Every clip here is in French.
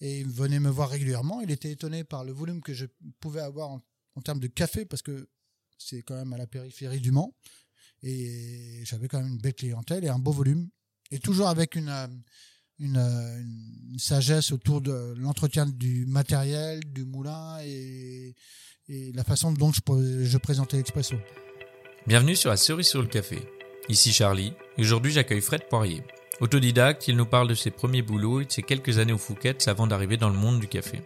et il venait me voir régulièrement. Il était étonné par le volume que je pouvais avoir en, termes de café parce que c'est quand même à la périphérie du Mans et j'avais quand même une belle clientèle et un beau volume et toujours avec une euh, euh, une sagesse autour de l'entretien du matériel, du moulin et, la façon dont je, je présentais l'expresso. Bienvenue sur la cerise sur le café. Ici Charlie, aujourd'hui j'accueille Fred Poirier. Autodidacte, il nous parle de ses premiers boulots et de ses quelques années au Fouquet's avant d'arriver dans le monde du café.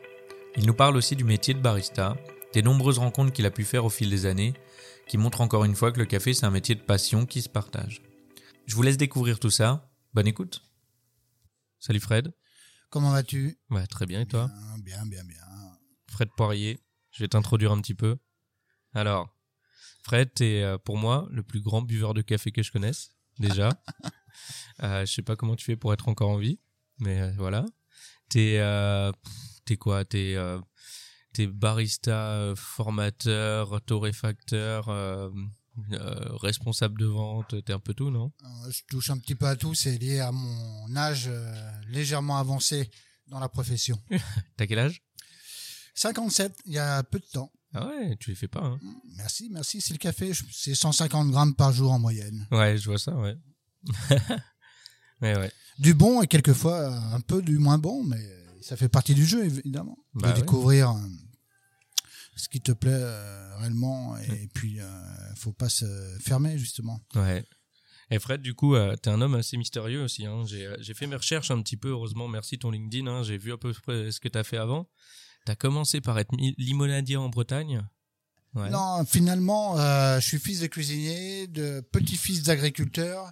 Il nous parle aussi du métier de barista, des nombreuses rencontres qu'il a pu faire au fil des années, qui montrent encore une fois que le café c'est un métier de passion qui se partage. Je vous laisse découvrir tout ça. Bonne écoute. Salut Fred. Comment vas-tu? Ouais, très bien et toi? Bien, bien, bien. Fred Poirier, je vais t'introduire un petit peu. Alors, Fred, t'es euh, pour moi le plus grand buveur de café que je connaisse, déjà. euh, je sais pas comment tu fais pour être encore en vie, mais euh, voilà. T'es euh, quoi? T'es euh, barista, euh, formateur, torréfacteur, euh, responsable de vente. T'es un peu tout, non? Je touche un petit peu à tout, c'est lié à mon âge légèrement avancé dans la profession. T'as quel âge? 57, il y a peu de temps. Ah ouais, tu les fais pas. Hein Merci, merci. C'est le café, c'est 150 grammes par jour en moyenne. ouais, je vois ça. Ouais. ouais. Du bon et quelquefois un peu du moins bon, mais ça fait partie du jeu évidemment. Bah de ouais. découvrir euh, ce qui te plaît euh, réellement et puis euh, faut pas se fermer justement. Ouais. Et Fred, du coup, euh, t'es un homme assez mystérieux aussi. Hein. J'ai, fait mes recherches un petit peu, heureusement, merci ton LinkedIn. Hein. J'ai vu à peu près ce que t'as fait avant. T'as commencé par être limonadier en Bretagne? Ouais. Non, finalement, euh, je suis fils de cuisinier, de petit-fils d'agriculteur,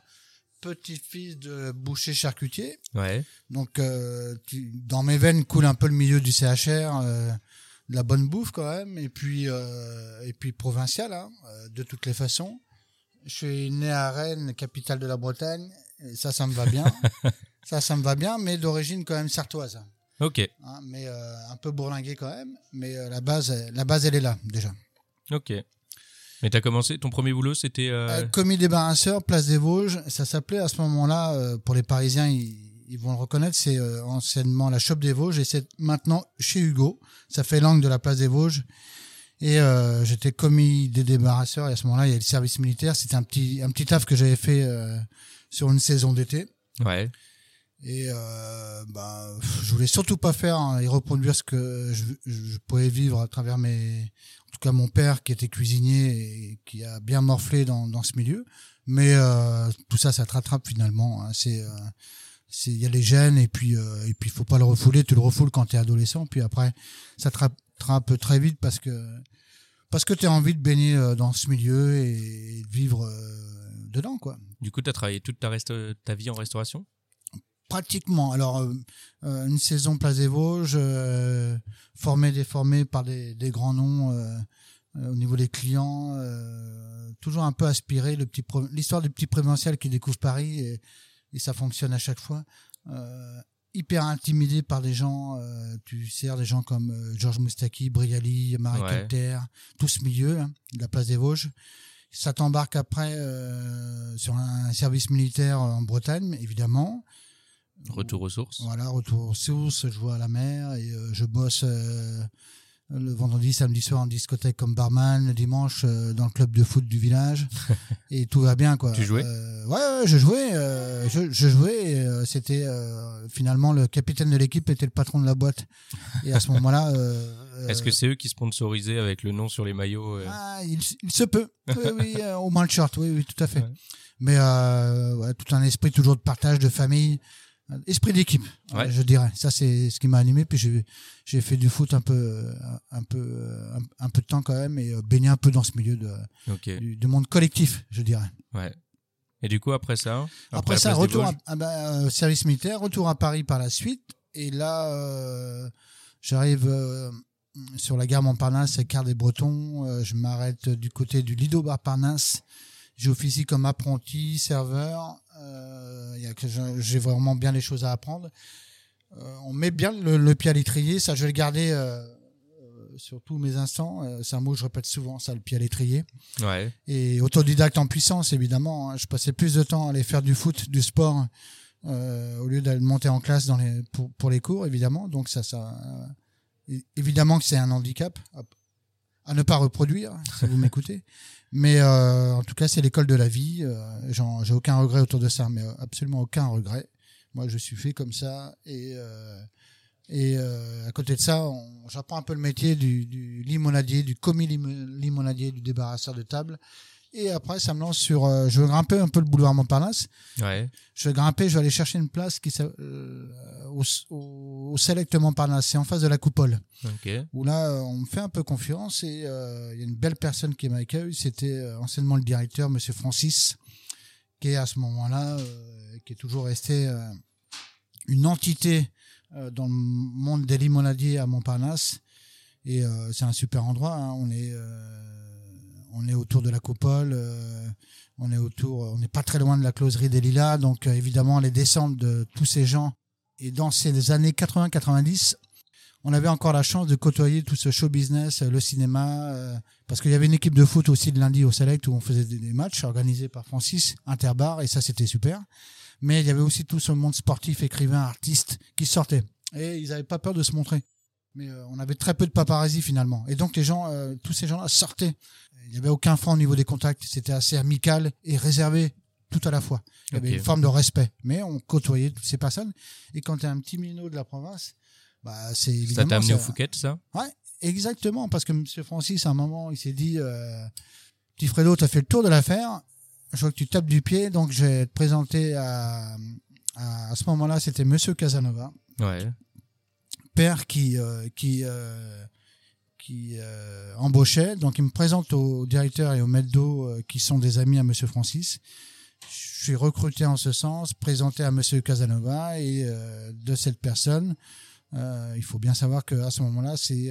petit-fils de boucher charcutier. Ouais. Donc, euh, tu- dans mes veines coule un peu le milieu du CHR, euh, de la bonne bouffe quand même, et puis euh, et puis provincial, hein, de toutes les façons. Je suis né à Rennes, capitale de la Bretagne, et ça, ça me va bien. ça, ça me va bien, mais d'origine quand même sartoise, Ok. hein, mais un peu bourlingué quand même. Mais la base, la base, elle est là déjà. Ok. Mais t'as commencé, ton premier boulot, c'était. euh, Euh, commis débarrasseur, place des Vosges. Ça s'appelait à ce moment-là, euh, pour les Parisiens, ils, ils vont le reconnaître, c'est euh, anciennement la Chope des Vosges et c'est maintenant chez Hugo. Ça fait l'angle de la place des Vosges. Et euh, j'étais commis des débarrasseurs et à ce moment-là, il y a le service militaire. C'était un petit, un petit taf que j'avais fait euh, sur une saison d'été. Ouais. Et euh, bah, je voulais surtout pas faire hein, et reproduire ce que je, je pouvais vivre à travers mes, en tout cas mon père qui était cuisinier et qui a bien morflé dans, dans ce milieu. Mais euh, tout ça, ça te rattrape finalement. hein. C'est, euh, c'est, il y a les gènes et puis euh, et puis faut pas le refouler. Tu le refoules quand t'es adolescent, puis après ça te rattrape très vite parce que parce que t'as envie de baigner euh, dans ce milieu et, de vivre euh, dedans quoi. Du coup, t'as travaillé toute ta, resta- ta vie en restauration? Pratiquement. Alors, euh, euh, une saison Place des Vosges, euh, formé, déformé par des, des grands noms euh, euh, au niveau des clients, euh, toujours un peu aspiré. le petit L'histoire du petit provincial qui découvre Paris et, et ça fonctionne à chaque fois. Euh, hyper intimidé par des gens, euh, tu sers des gens comme Georges Moustaki, Briali, Marie Ouais. Calter, tout ce milieu hein, de la place des Vosges. Ça t'embarque après euh, sur un service militaire en Bretagne, évidemment. Retour aux sources. Voilà, retour aux sources, je vois à la mer et euh, je bosse euh, le vendredi, samedi soir en discothèque comme barman, le dimanche euh, dans le club de foot du village et tout va bien quoi. Tu jouais ouais, ouais, je jouais, je, je jouais. C'était finalement le capitaine de l'équipe était le patron de la boîte et à ce moment-là. Est-ce que c'est eux qui sponsorisaient avec le nom sur les maillots ah, il, il se peut. Oui, oui, au moins le short, oui, oui, tout à fait. Ouais. Mais ouais, tout un esprit toujours de partage, de famille, esprit d'équipe, Ouais. euh, je dirais. Ça, c'est ce qui m'a animé. Puis j'ai fait du foot un peu, euh, un peu, euh, un, un peu de temps quand même et euh, baigné un peu dans ce milieu de, Ok. du, du monde collectif, je dirais. Ouais. Et du coup, après ça Après, ça, retour à, ah ben, euh, service militaire, retour à Paris par la suite. Et là, euh, j'arrive euh, sur la gare Montparnasse, Quart des Bretons. Euh, je m'arrête du côté du Lido Bar Parnasse. J'officie comme apprenti, serveur. Euh, j'ai vraiment bien les choses à apprendre. Euh, on met bien le, le pied à l'étrier. Ça, je vais le garder euh, sur tous mes instants. C'est un mot que je répète souvent, ça, le pied à l'étrier. Ouais. Et autodidacte en puissance, évidemment. hein. Je passais plus de temps à aller faire du foot, du sport, euh, au lieu d'aller monter en classe dans les, pour, pour les cours, évidemment. Donc ça, ça, euh, évidemment que c'est un handicap à, à ne pas reproduire, si vous m'écoutez. Mais euh, en tout cas, c'est l'école de la vie. Euh, J'ai aucun regret autour de ça, mais euh, absolument aucun regret. Moi, je suis fait comme ça et euh, et euh, à côté de ça, j'apprends un peu le métier du, du limonadier, du commis limo- limonadier, du débarrasseur de table. Et après, ça me lance sur. euh, je veux grimper un peu le boulevard Montparnasse. Ouais. Je vais grimper, je vais aller chercher une place qui euh, au, au, Select Montparnasse. C'est en face de la coupole. Ok. Où là, euh, on me fait un peu confiance et euh, il y a une belle personne qui m'accueille. C'était anciennement le directeur, Monsieur Francis, qui est à ce moment-là, qui est toujours resté une entité dans le monde des limonadiers à Montparnasse. Et c'est un super endroit. hein. On est on est autour de la coupole. euh, on est autour, on n'est pas très loin de la closerie des Lilas, donc euh, évidemment les descentes de tous ces gens. Et dans ces années 80-90, on avait encore la chance de côtoyer tout ce show business, euh, le cinéma, parce qu'il y avait une équipe de foot aussi le lundi au Select où on faisait des, matchs organisés par Francis, Interbar, et ça c'était super. Mais il y avait aussi tout ce monde sportif, écrivain, artiste qui sortait. Et ils n'avaient pas peur de se montrer. Mais on avait très peu de paparazzi finalement. Et donc les gens, tous ces gens-là sortaient. Il n'y avait aucun frein au niveau des contacts. C'était assez amical et réservé tout à la fois. Il y avait une forme de respect. Mais on côtoyait toutes ces personnes. Et quand tu es un petit minot de la province, bah, c'est Ça t'a amené au ça- Fouquet, ça Exactement, parce que M. Francis, à un moment, il s'est dit euh, Petit Fredo, tu as fait le tour de l'affaire, je vois que tu tapes du pied, donc je vais te présenter à. À, à ce moment-là, c'était Monsieur Casanova, Ouais. père qui, euh, qui, euh, qui euh, embauchait. Donc, il me présente au directeur et au maître d'eau euh, qui sont des amis à Monsieur Francis. Je suis recruté en ce sens, présenté à Monsieur Casanova et euh, de cette personne. il faut bien savoir qu'à ce moment-là, ces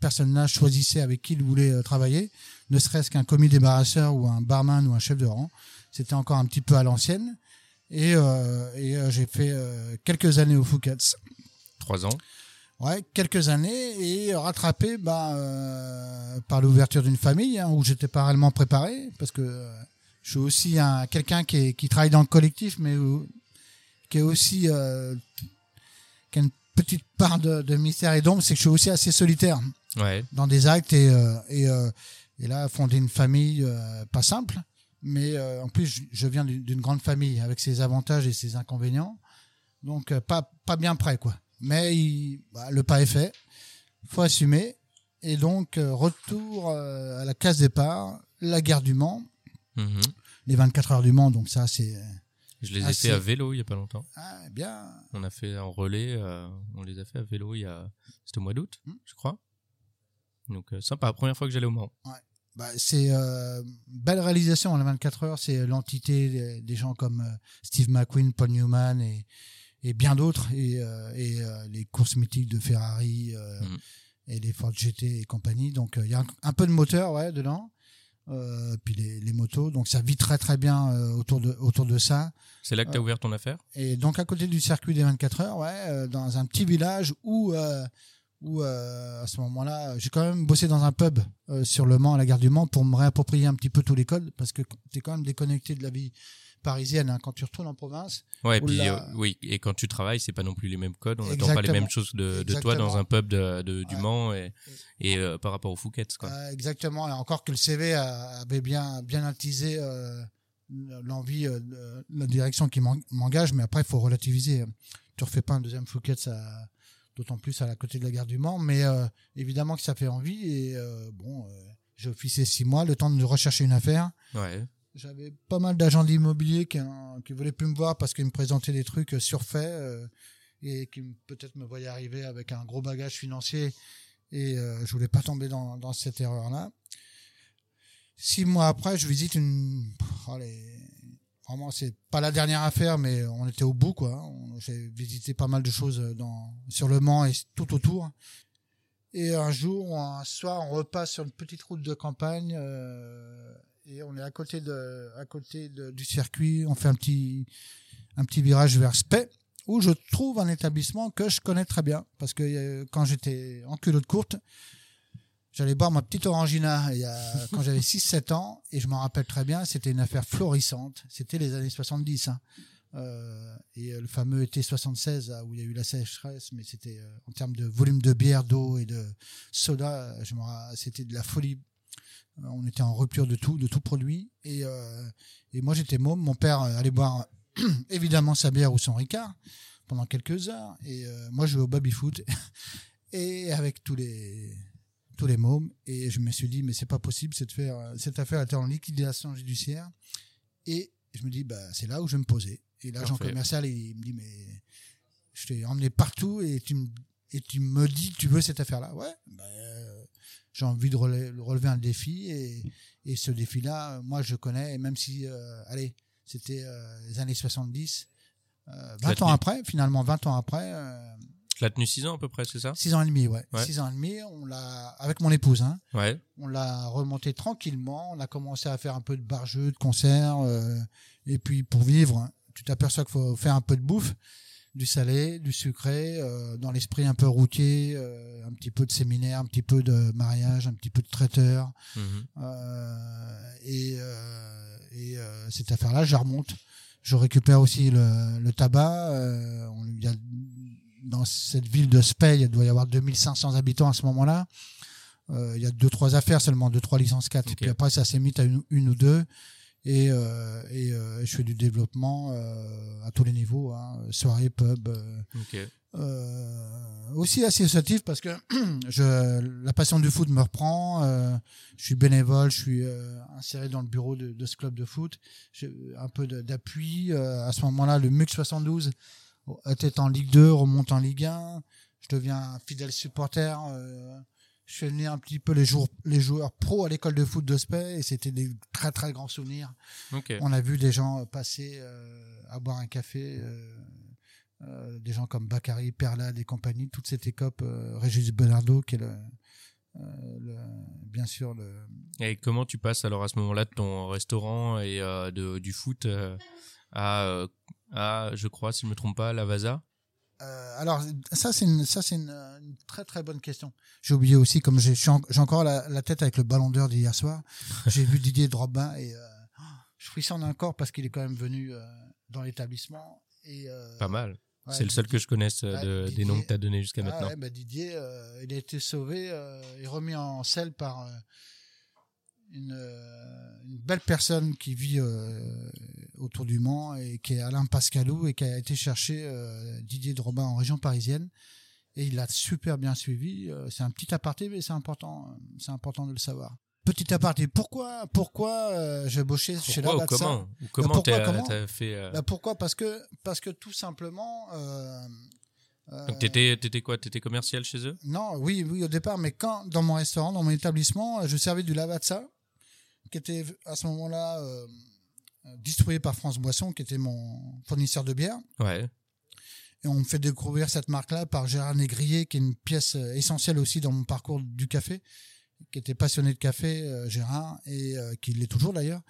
personnes-là choisissaient avec qui ils voulaient travailler, ne serait-ce qu'un commis débarrasseur ou un barman ou un chef de rang. C'était encore un petit peu à l'ancienne. Et, et j'ai fait quelques années au Fouquet's. Trois ans. Ouais, quelques années et rattrapé bah, euh, par l'ouverture d'une famille hein, où j'étais pas réellement préparé parce que euh, je suis aussi un quelqu'un qui, est- qui travaille dans le collectif mais où- qui est aussi euh, qui a une petite part de, de mystère et d'ombre, c'est que je suis aussi assez solitaire. Ouais. dans des actes et euh, et, euh, et là fonder une famille euh, pas simple mais euh, en plus je, je viens d'une grande famille avec ses avantages et ses inconvénients. Donc euh, pas pas bien prêt quoi mais il- bah, le pas est fait faut assumer et donc euh, retour euh, à la case départ la guerre du Mans Mhm. les 24 heures du Mans donc ça c'est euh, Je les ai fait à vélo il y a pas longtemps. ah, bien On a fait en relais, euh, on les a fait à vélo il y a, c'était au mois d'août, Hmm. je crois. Donc euh, sympa, première fois que j'allais au Mans. Bah, c'est euh, belle réalisation en 24 heures. C'est l'entité des, gens comme Steve McQueen, Paul Newman et, et bien d'autres. Et, euh, et euh, les courses mythiques de Ferrari euh, Mhm. et les Ford GT et compagnie. Donc il y a un, un peu de moteur ouais, dedans. Euh, puis les, les motos. Donc ça vit très très bien euh, autour, de, autour de ça. C'est là que tu as ouvert ton affaire? Et donc à côté du circuit des 24 heures, ouais, dans un petit village où, où à ce moment-là, j'ai quand même bossé dans un pub sur le Mans, à la gare du Mans, pour me réapproprier un petit peu tous les codes, parce que tu es quand même déconnecté de la vie parisienne hein, quand tu retournes en province. Ouais, et puis euh, oui, et quand tu travailles, c'est pas non plus les mêmes codes, on n'attend pas les mêmes choses de, de toi dans un pub de, de- du Ouais. Mans et, et euh, par rapport au Fouquet, quoi. Euh, exactement, et encore que le CV avait bien, bien attisé euh, l'envie, la direction qui m'en- m'engage, mais après, il faut relativiser. Tu refais pas un deuxième Fouquet, ça, d'autant plus à la côté de la gare du Mans, mais évidemment que ça fait envie, et bon, j'ai officié six mois, le temps de rechercher une affaire. Ouais. J'avais pas mal d'agents d'immobilier qui, euh, qui voulaient plus me voir parce qu'ils me présentaient des trucs euh, surfaits euh, et qui peut-être me voyaient arriver avec un gros bagage financier et euh, je voulais pas tomber dans, dans cette erreur-là. Six mois après, je visite une. les- Vraiment, c'est pas la dernière affaire, mais on était au bout, quoi. J'ai visité pas mal de choses dans, sur le Mans et tout autour. Et un jour, un soir, on repasse sur une petite route de campagne euh, et on est à côté de, à côté de- du circuit. On fait un petit, un petit virage vers Spey où je trouve un établissement que je connais très bien parce que euh, quand j'étais en culotte courte, J'allais boire ma petite Orangina il y a, quand j'avais 6-7 ans et je m'en rappelle très bien, c'était une affaire florissante. C'était les années 70. Hein. Euh, et le fameux été 76 où il y a eu la sécheresse, mais c'était euh, en termes de volume de bière, d'eau et de soda, je c'était de la folie. Euh, on était en rupture de tout, de tout produit. Et, euh, et moi j'étais môme. Mon père allait boire évidemment sa bière ou son Ricard pendant quelques heures. Et moi je jouais au baby foot et avec tous les tous les mômes. Et je me suis dit, mais c'est pas possible, cette affaire, cette affaire était en liquidation judiciaire. Et je me dis, bah, c'est là où je vais me poser. Et l'agent commercial, il me dit, mais je t'ai emmené partout et tu me, et tu me dis, tu veux cette affaire-là. Ouais, bah, j'ai envie de relever, un défi. Et, et ce défi-là, moi, je connais. Et même si, euh, allez, c'était euh, les années 70, 20 euh, ans après, finalement, 20 ans après, tu l'as tenu 6 ans à peu près, c'est ça? 6 ans et demi, ouais. 6 ans et demi, on l'a, avec mon épouse, hein. Ouais. On l'a remonté tranquillement. On a commencé à faire un peu de bar-jeu, de concert. Euh, et puis, pour vivre, tu t'aperçois qu'il faut faire un peu de bouffe, du salé, du sucré, euh, dans l'esprit un peu routier, euh, un petit peu de séminaire, un petit peu de mariage, un petit peu de traiteur. Mhm. Euh, et et cette affaire-là, je remonte. Je récupère aussi le, le tabac. y a dans cette ville de Spey, il doit y avoir 2500 habitants à ce moment-là. Euh, il y a deux trois affaires seulement, deux trois licences 4. Puis après, ça s'est mis à une, une, ou deux. Et, euh, et euh, je fais du développement euh, à tous les niveaux, hein, soirée, pub. Euh, okay. aussi associatif parce que je, la passion du foot me reprend. je suis bénévole, je suis inséré dans le bureau de, de ce club de foot. J'ai un peu d'appui. à ce moment-là, le MUC 72 était en Ligue 2, remonte en Ligue 1. Je deviens un fidèle supporter. Euh, je fais venir un petit peu les, joueurs, les joueurs pro à l'école de foot de Spey et c'était des très très grands souvenirs. On a vu des gens passer euh, à boire un café, euh, des gens comme Bakary, Perlade et compagnie, toute cette écope, Régis Bernardo qui est le, bien sûr le. Et comment tu passes alors à ce moment-là de ton restaurant et de, du foot à je crois, si je me trompe pas, la Vasa euh, alors ça c'est une ça c'est une, très très bonne question. J'ai oublié aussi comme j'ai j'ai encore la, tête avec le ballon d'heure d'hier soir. J'ai vu Didier Drogba et euh, je frissonne encore parce qu'il est quand même venu euh, dans l'établissement et pas mal. c'est le seul que je connaisse de, des noms que tu as donnés jusqu'à ah maintenant. Ouais, bah Didier, il a été sauvé et remis en selle par une, euh, une, belle personne qui vit euh, autour du Mans et qui est Alain Pascalou et qui a été chercher euh, Didier Drobin en région parisienne et il l'a super bien suivi. c'est un petit aparté mais c'est important, c'est important de le savoir. Petit aparté, pourquoi pourquoi j'ai bossé chez la ou comment ou comment t'as fait bah, Pourquoi? Parce que parce que tout simplement. Donc t'étais étais quoi? T'étais commercial chez eux? Non, oui, oui au départ, mais quand dans mon restaurant, dans mon établissement, je servais du lavazza qui était à ce moment-là euh, distribué par France Boisson, qui était mon fournisseur de bière. Ouais. Et on me fait découvrir cette marque-là par Gérard Négrier, qui est une pièce essentielle aussi dans mon parcours du café, qui était passionné de café, euh, Gérard, et euh, qui l'est toujours d'ailleurs,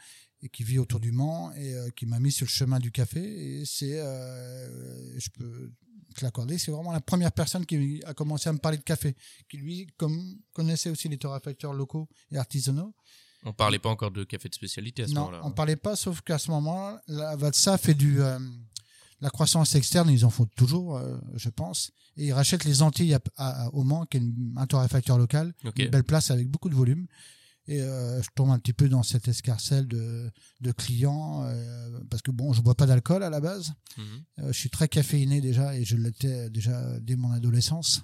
et qui vit autour du Mans, et qui m'a mis sur le chemin du café. Et c'est, je peux te l'accorder, c'est vraiment la première personne qui a commencé à me parler de café, qui lui comme, connaissait aussi les torréfacteurs locaux et artisanaux. On parlait pas encore de café de spécialité à ce moment-là. Non, on parlait pas, sauf qu'à ce moment, là Vatsa fait du euh, la croissance externe, ils en font toujours, euh, je pense, et ils rachètent les Antilles à, au Mans, qui est un torréfacteur local, une belle place avec beaucoup de volume. Et euh, je tombe un petit peu dans cette escarcelle de, de clients parce que bon, je bois pas d'alcool à la base. Mhm. je suis très caféiné déjà et je l'étais déjà dès mon adolescence.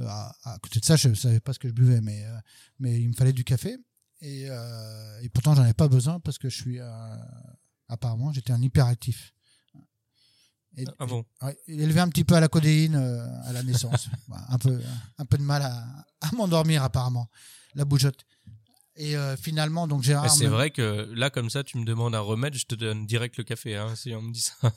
À, à, côté de ça, je savais pas ce que je buvais, mais mais il me fallait du café. Et, euh, et pourtant, j'en avais pas besoin parce que je suis, euh, apparemment, j'étais un hyperactif. Et, ah bon? Élevé un petit peu à la codéine euh, à la naissance. un, peu, un peu de mal à, à m'endormir, apparemment. La bougeotte. Et euh, finalement, donc Gérard. C'est vrai que là, comme ça, tu me demandes un remède, je te donne direct le café, hein, si on me dit ça.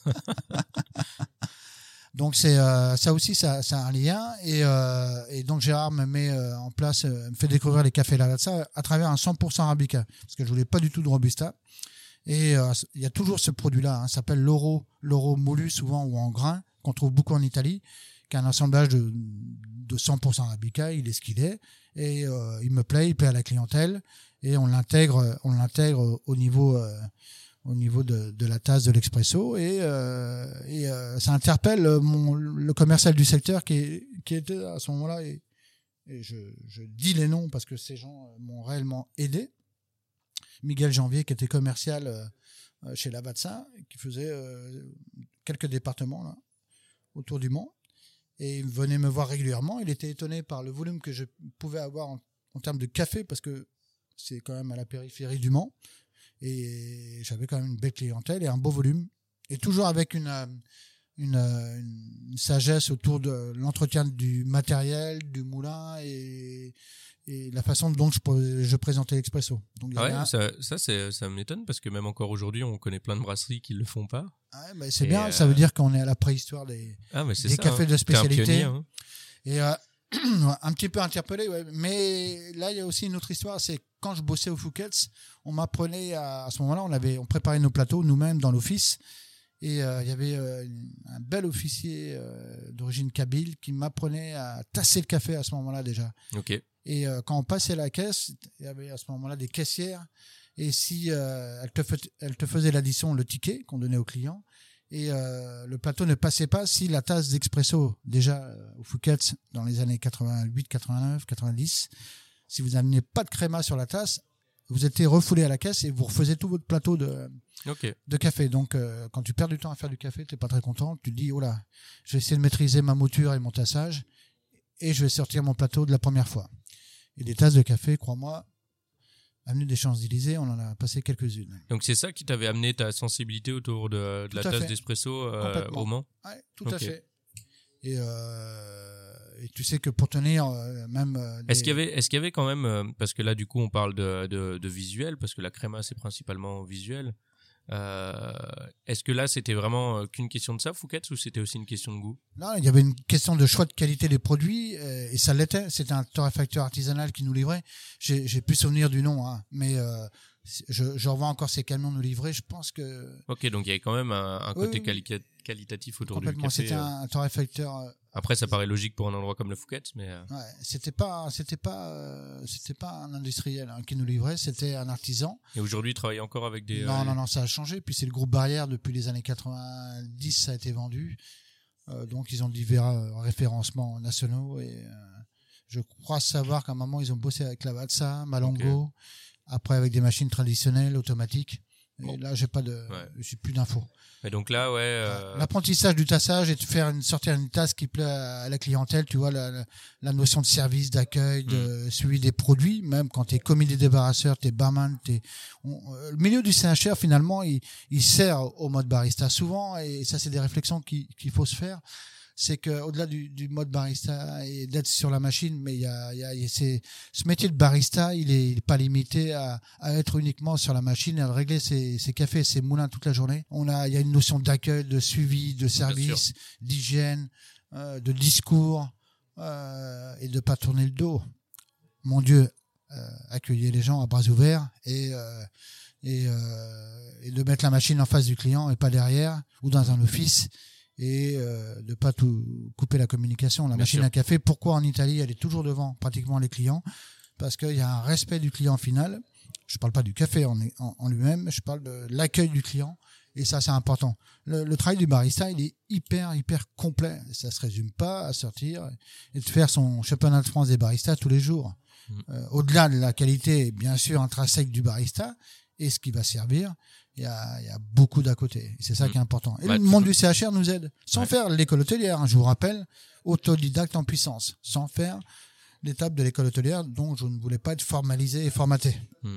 Donc c'est euh, ça aussi ça, ça a un lien. Et, euh, et donc Gérard me met euh, en place me fait découvrir les cafés Lavazza à travers un 100% arabica. Parce que je voulais pas du tout de robusta. Et il y a toujours ce produit là hein, ça s'appelle l'oro l'oro moulu souvent ou en grain qu'on trouve beaucoup en Italie qui est un assemblage de, de 100% arabica, il est ce qu'il est. Et euh, il me plaît, il plaît à la clientèle. Et on l'intègre, on l'intègre au niveau euh, au niveau de, de, la tasse de l'expresso et, euh, et euh, ça interpelle mon, le commercial du secteur qui, qui était à ce moment-là et, et je, je, dis les noms parce que ces gens m'ont réellement aidé. Miguel Janvier qui était commercial euh, chez Lavazza qui faisait quelques départements là autour du Mans et il venait me voir régulièrement. Il était étonné par le volume que je pouvais avoir en termes de café parce que c'est quand même à la périphérie du Mans et j'avais quand même une belle clientèle et un beau volume et toujours avec une une, une sagesse autour de l'entretien du matériel du moulin et, et la façon dont je, je présentais l'expresso. Donc ouais, un... ça, ça, ça m'étonne parce que même encore aujourd'hui, on connaît plein de brasseries qui le font pas. Ah, mais c'est bien, euh... ça veut dire qu'on est à la préhistoire des, ah, des ça, cafés hein. de spécialité. Pionnier, hein. Et euh, un petit peu interpellé, ouais. mais là il y a aussi une autre histoire, c'est quand je bossais au Fouquet's, on m'apprenait à, à, ce moment-là, on avait, on préparait nos plateaux nous-mêmes dans l'office, et euh, il y avait euh, un bel officier euh, d'origine kabyle qui m'apprenait à tasser le café à ce moment-là déjà. Ok. Et quand on passait la caisse, il y avait à ce moment-là des caissières, et si elle te, elle te faisait l'addition, le ticket qu'on donnait au client, et euh, le plateau ne passait pas si la tasse d'expresso, déjà euh, au Fouquet's dans les années 88, 89, 90, si vous n'ameniez pas de créma sur la tasse, vous étiez refoulé à la caisse et vous refaisiez tout votre plateau de, okay. de café. Donc, euh, quand tu perds du temps à faire du café, t'es pas très content. Tu te dis, oh là, je vais essayer de maîtriser ma mouture et mon tassage et je vais sortir mon plateau de la première fois. Et des tasses de café, crois-moi, Avenue des Champs-Élysées, on en a passé quelques-unes. Donc c'est ça qui t'avait amené ta sensibilité autour de, de la tasse d'espresso euh, au Mans? Ouais, tout okay. à fait. Et, euh, et, tu sais que pour tenir euh, même. Des... Est-ce qu'il y avait, est-ce qu'il y avait quand même, parce que là du coup on parle de, de, de visuel, parce que la créma c'est principalement visuel. Euh, Est-ce que là, c'était vraiment euh, qu'une question de ça, Fouquet, ou c'était aussi une question de goût? Non, il y avait une question de choix de qualité des produits, euh, et ça l'était. C'était un torréfacteur artisanal qui nous livrait. J'ai plus souvenir du nom, hein, mais je, je revois encore ces camions nous livrer. Je pense que. Ok, donc il y avait quand même un, un côté oui, oui. qualitatif autour du café. C'était un, un torréfacteur. Euh, Après, ça paraît logique pour un endroit comme le Fouquet, mais. Euh... Ouais, c'était pas, c'était pas, euh, c'était pas un industriel hein, qui nous livrait, c'était un artisan. Et aujourd'hui, il travaille encore avec des. Non, euh... non, non, ça a changé. Puis c'est le groupe Barrière depuis les années 90, ça a été vendu. Euh, donc ils ont divers euh, référencements nationaux et je crois savoir qu'à un moment ils ont bossé avec Lavazza, Malongo. Okay après avec des machines traditionnelles automatiques. Et là j'ai pas de ouais. j'ai plus d'infos. Et donc là ouais euh... l'apprentissage du tassage et de faire une sortir une tasse qui plaît à la clientèle tu vois la, notion de service d'accueil de mm. suivi des produits. Même quand tu es commis des débarrasseurs tu es barman t'es on, le milieu du CHR finalement il, il sert au mode barista souvent. Et ça c'est des réflexions qu'il qu faut se faire c'est que au-delà du, du, mode barista et d'être sur la machine, mais il y a, y a, y ce métier de barista, il est, il est pas limité à, à, être uniquement sur la machine et à régler ses, ses cafés, ses moulins toute la journée. On a, il y a une notion d'accueil, de suivi, de service, d'hygiène, euh, de discours euh, et de pas tourner le dos. Mon Dieu, euh, accueillir les gens à bras ouverts et et, euh, et de mettre la machine en face du client et pas derrière ou dans un office et euh, de pas tout couper la communication. La Bien machine sûr. à café, pourquoi en Italie elle est toujours devant pratiquement les clients? Parce qu'il y a un respect du client final. Je parle pas du café en, en, en lui-même, je parle de l'accueil du client. Et ça, c'est important. Le, le, travail du barista, il est hyper, hyper complet. Ça se résume pas à sortir et de faire son championnat de France des baristas tous les jours. Mmh. Euh, Au-delà de la qualité, bien sûr, intrinsèque du barista et ce qui va servir, il y a, y a, beaucoup d'à côté. C'est ça mmh. qui est important. Et ouais, le monde du CHR nous aide. Sans ouais. faire l'école hôtelière, hein, je vous rappelle, autodidacte en puissance. Sans faire l'étape de l'école hôtelière dont je ne voulais pas être formalisé et formaté. Mmh.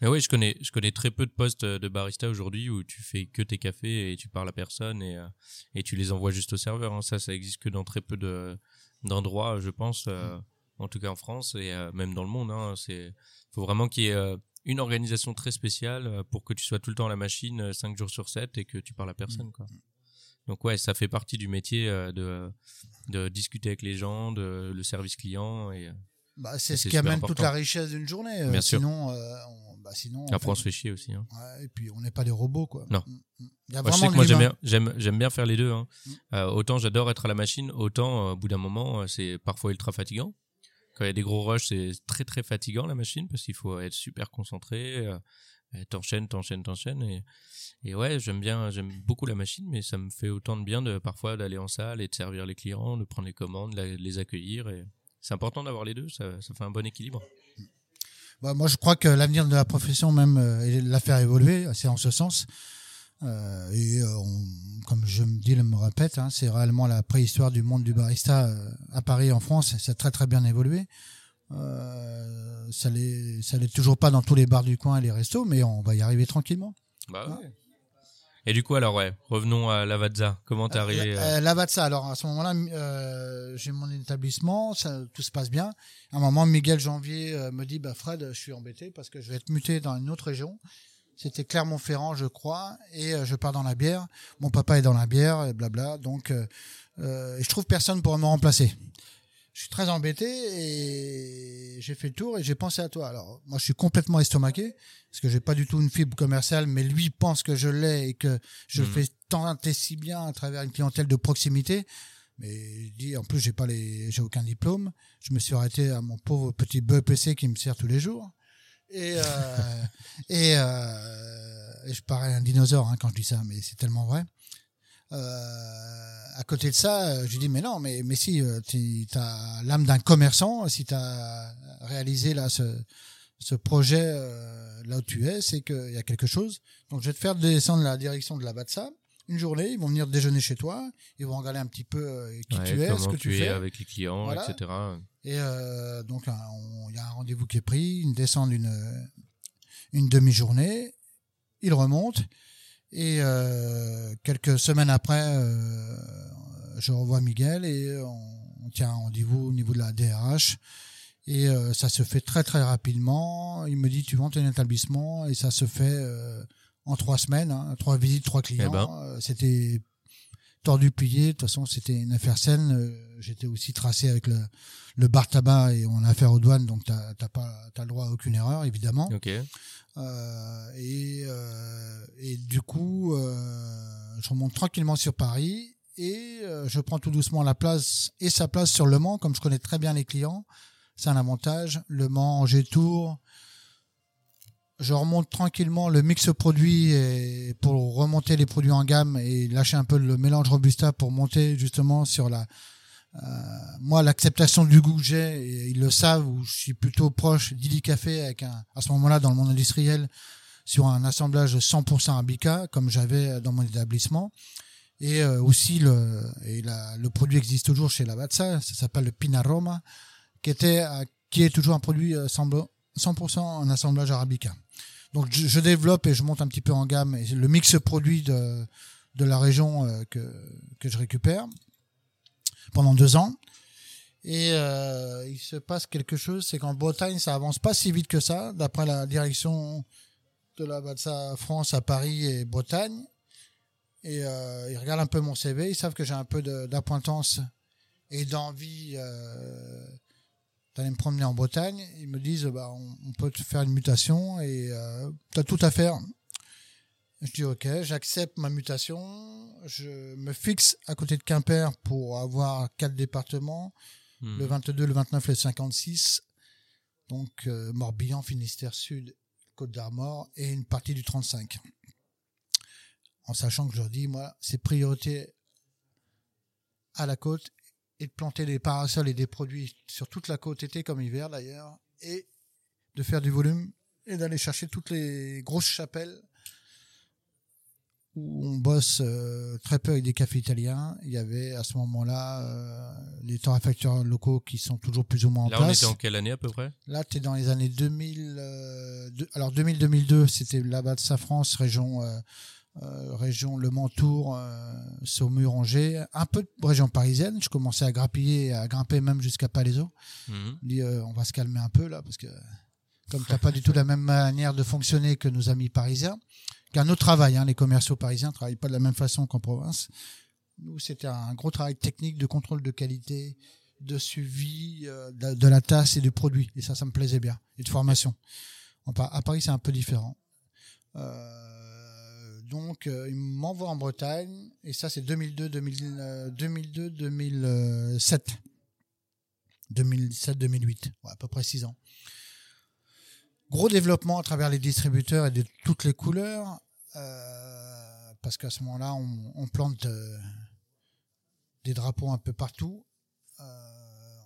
Mais oui, je connais, je connais très peu de postes de barista aujourd'hui où tu fais que tes cafés et tu parles à personne et, euh, et tu les envoies juste au serveur. Hein. Ça, ça existe que dans très peu de, d'endroits, je pense, euh, en tout cas en France et euh, même dans le monde. Hein. C'est, faut vraiment qu'il y ait euh, une organisation très spéciale euh, pour que tu sois tout le temps à la machine 5 jours sur 7 et que tu parles à personne, quoi. Donc ouais, ça fait partie du métier euh, de, de discuter avec les gens, de le service client et Bah, c'est ce qui amène toute important. la richesse d'une journée. euh, Bien sûr. sinon, euh, on, bah, sinon. Après, on fait, se fait chier aussi. Hein. ouais, et puis on n'est pas des robots, quoi. Non. Mm, mm. Il y a Moi, je sais que moi, j'aime bien, faire les deux. Hein. Mm. Euh, autant j'adore être à la machine, autant euh, au bout d'un moment, euh, c'est parfois ultra fatigant. Quand il y a des gros rushs, c'est très très fatigant la machine parce qu'il faut être super concentré. Euh, et t'enchaînes, t'enchaînes, t'enchaînes. Et, et ouais, j'aime bien, j'aime beaucoup la machine, mais ça me fait autant de bien de parfois d'aller en salle et de servir les clients, de prendre les commandes, la- les accueillir. Et c'est important d'avoir les deux. Ça, ça fait un bon équilibre. Bah, moi, je crois que l'avenir de la profession, même, euh, est de la faire évoluer, c'est en ce sens. Euh, et euh, on- comme je me dis, je me répète, hein, c'est réellement la préhistoire du monde du barista euh, à Paris, en France. Ça a très très bien évolué. Euh, ça l'est, ça l'est toujours pas dans tous les bars du coin et les restos, mais on va y arriver tranquillement. Bah Ah. ouais. Et du coup, alors ouais, revenons à Lavazza. Comment t'es arrivé Euh, Lavazza, alors à ce moment-là, euh, j'ai mon établissement, ça, tout se passe bien. À un moment, Miguel Janvier me dit, bah Fred, je suis embêté parce que je vais être muté dans une autre région. C'était Clermont-Ferrand, je crois, et euh, je pars dans la bière. Mon papa est dans la bière, et blabla. Donc, euh, euh, et je trouve personne pour me remplacer. Je suis très embêté et j'ai fait le tour et j'ai pensé à toi. Alors, moi, je suis complètement estomaqué parce que j'ai pas du tout une fibre commerciale, mais lui pense que je l'ai et que je Mhm. fais tant et si bien à travers une clientèle de proximité. Mais je dis, en plus, j'ai pas les, j'ai aucun diplôme. Je me suis arrêté à mon pauvre petit BEPC qui me sert tous les jours. Et, euh, et, euh, je parais un dinosaure hein, quand je dis ça, mais c'est tellement vrai. Euh, à côté de ça, euh, je dis mais non, mais mais si tu as l'âme d'un commerçant, si tu as réalisé là ce ce projet euh, là où tu es, c'est qu'il y a quelque chose. Donc je vais te faire descendre la direction de la Batsa. Une journée, ils vont venir déjeuner chez toi, ils vont regarder un petit peu euh, qui ouais, tu es, ce que tu tu es fais. avec les clients, Voilà. etc. Et euh, donc il y a un rendez-vous qui est pris, une descente d'une une demi-journée, il remonte et euh, quelques semaines après, euh, je revois Miguel et on, on tient un rendez-vous au niveau de la DRH et euh, ça se fait très très rapidement. Il me dit tu montes un établissement et ça se fait euh, en trois semaines, hein, trois visites, trois clients. ben. Euh, C'était tordu plié. De toute façon, c'était une affaire saine. Euh, J'étais aussi tracé avec le, le bar tabac et on a affaire aux douanes, donc t'as t'as pas t'as le droit à aucune erreur, évidemment. Ok. Euh, et, et du coup, je remonte tranquillement sur Paris et je prends tout doucement la place et sa place sur Le Mans, comme je connais très bien les clients. C'est un avantage. Le Mans, Angers Tour. Je remonte tranquillement le mix produit pour remonter les produits en gamme et lâcher un peu le mélange robusta pour monter justement sur la euh, moi l'acceptation du goût que j'ai ils le savent où je suis plutôt proche d'Ili Café avec un à ce moment-là dans le monde industriel sur un assemblage 100% Arabica comme j'avais dans mon établissement. Et euh, aussi le la, produit existe toujours chez Lavazza ça s'appelle le Pinaroma qui euh, qui est toujours un produit euh, 100% 100% en assemblage Arabica donc je, développe et je monte un petit peu en gamme et le mix produit de la région euh, que je récupère pendant deux ans. Et euh, il se passe quelque chose, c'est qu'en Bretagne, ça avance pas si vite que ça, d'après la direction de la Batsa France à Paris et Bretagne. Et euh, ils regardent un peu mon CV, ils savent que j'ai un peu d'appointance et d'envie d'aller me promener en Bretagne. Ils me disent, bah, on, on peut te faire une mutation et euh, tu as tout à faire. Je dis ok, j'accepte ma mutation. Je me fixe à côté de Quimper pour avoir quatre départements, Hmm. le 22, le 29 et le 56. Donc euh, Morbihan, Finistère Sud, Côte d'Armor et une partie du 35. En sachant que je leur dis, moi, c'est priorité à la côte et de planter des parasols et des produits sur toute la côte, été comme hiver d'ailleurs, et de faire du volume et d'aller chercher toutes les grosses chapelles où on bosse euh, très peu avec des cafés italiens. Il y avait à ce moment-là euh, les torréfacteurs locaux qui sont toujours plus ou moins en Là, on place. était en quelle année à peu près? Là, tu es dans les années 2000. euh, alors 2000-2002, c'était là-bas de sa France, région, euh, région Le Mans-Tours, euh, Saumur-Angers, un peu de région parisienne. Je commençais à grappiller, à grimper même jusqu'à Palaiso. Mhm. Euh, on va se calmer un peu là, parce que comme t'as pas du tout la même manière de fonctionner que nos amis parisiens, qu'un autre travail, hein, les commerciaux parisiens travaillent pas de la même façon qu'en province. Nous, c'était un gros travail technique de contrôle de qualité, de suivi euh, de, de la tasse et du produit. Et ça, ça me plaisait bien. Et de formation. En À Paris, c'est un peu différent. Euh, donc, euh, il m'envoie en Bretagne. Et ça, c'est 2002, 2000, euh, 2002, 2007. 2007, 2008. Ouais, à peu près six ans. Gros développement à travers les distributeurs et de toutes les couleurs. euh, parce qu'à ce moment-là, on, plante des drapeaux un peu partout.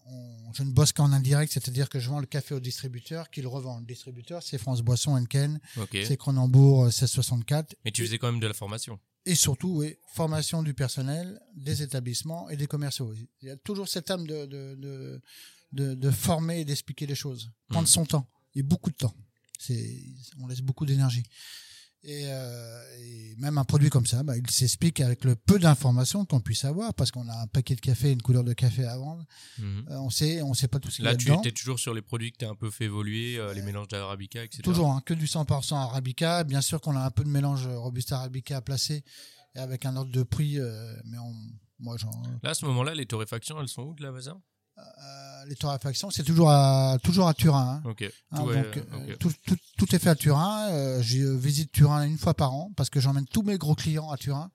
On- je ne bosse qu'en indirect, c'est-à-dire que je vends le café au distributeur, qui le revend. Le distributeur, c'est France Boisson, Henken, Ok. c'est Cronenbourg euh, 1664. Mais tu faisais quand même de la formation. Et surtout, oui, formation du personnel, des établissements et des commerciaux. Il y a toujours cette âme de, de, de, de, de former et d'expliquer les choses. Prendre Mhm. son temps, et beaucoup de temps. C'est, on laisse beaucoup d'énergie. Et, euh, et même un produit comme ça, bah, il s'explique avec le peu d'informations qu'on puisse avoir, parce qu'on a un paquet de café, une couleur de café à vendre. Mhm. Euh, on sait, on sait pas tout ce qu'il y a Là, tu dedans. étais toujours sur les produits que tu as un peu fait évoluer, euh, les mélanges d'arabica, etc. Toujours, hein, que du 100% arabica. Bien sûr qu'on a un peu de mélange robusta arabica à placer, et avec un ordre de prix, mais on, moi, j'en, Là, à ce moment-là, les torréfactions, elles sont où de la Euh, les torréfactions, c'est toujours à toujours à Turin. hein. Ok. Hein, Tout est- donc, euh, tout, tout, tout est fait à Turin. Euh, je euh, visite Turin une fois par an parce que j'emmène tous mes gros clients à Turin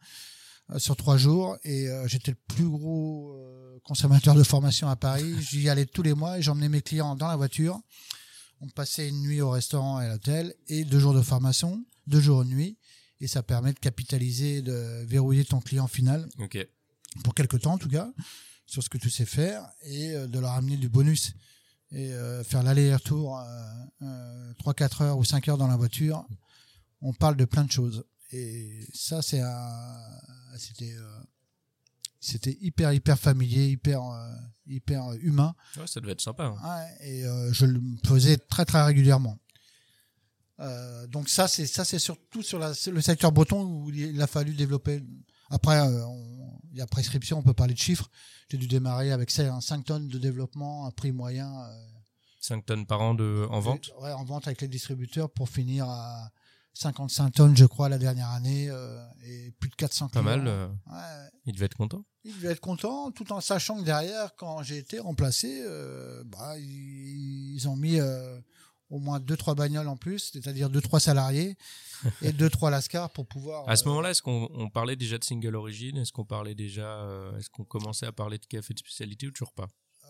euh, sur trois jours et euh, j'étais le plus gros euh, consommateur de formation à Paris. J'y allais tous les mois et j'emmenais mes clients dans la voiture. On passait une nuit au restaurant et à l'hôtel et deux jours de formation, deux jours de nuit et ça permet de capitaliser, de verrouiller ton client final Ok. pour quelque temps en tout cas, sur ce que tu sais faire et euh, de leur amener du bonus et euh, faire l'aller-retour euh, 3-4 heures ou 5 heures dans la voiture. On parle de plein de choses et ça c'est c'était euh, c'était hyper hyper familier, hyper euh, hyper humain Ouais, ça devait être sympa. hein. Ouais, et euh, je le faisais très très régulièrement. Euh, donc ça c'est ça c'est surtout sur la, sur le secteur breton où il a fallu développer. Après euh, il y a prescription, on peut parler de chiffres. J'ai dû démarrer avec 5 tonnes de développement, un prix moyen. euh, 5 tonnes par an de, en vente? Ouais, en vente avec les distributeurs pour finir à 55 tonnes, je crois, la dernière année euh, et plus de 400 Pas clients. mal. euh, Ouais, il devait être content. il devait être content, tout en sachant que derrière, quand j'ai été remplacé, euh, bah, ils, ils ont mis euh, au moins deux trois bagnoles en plus, c'est-à-dire deux trois salariés et deux trois lascars pour pouvoir. À ce euh, moment-là, est-ce qu'on on parlait déjà de single origin? Est-ce qu'on parlait déjà, euh, est-ce qu'on commençait à parler de café de spécialité ou toujours pas? Euh,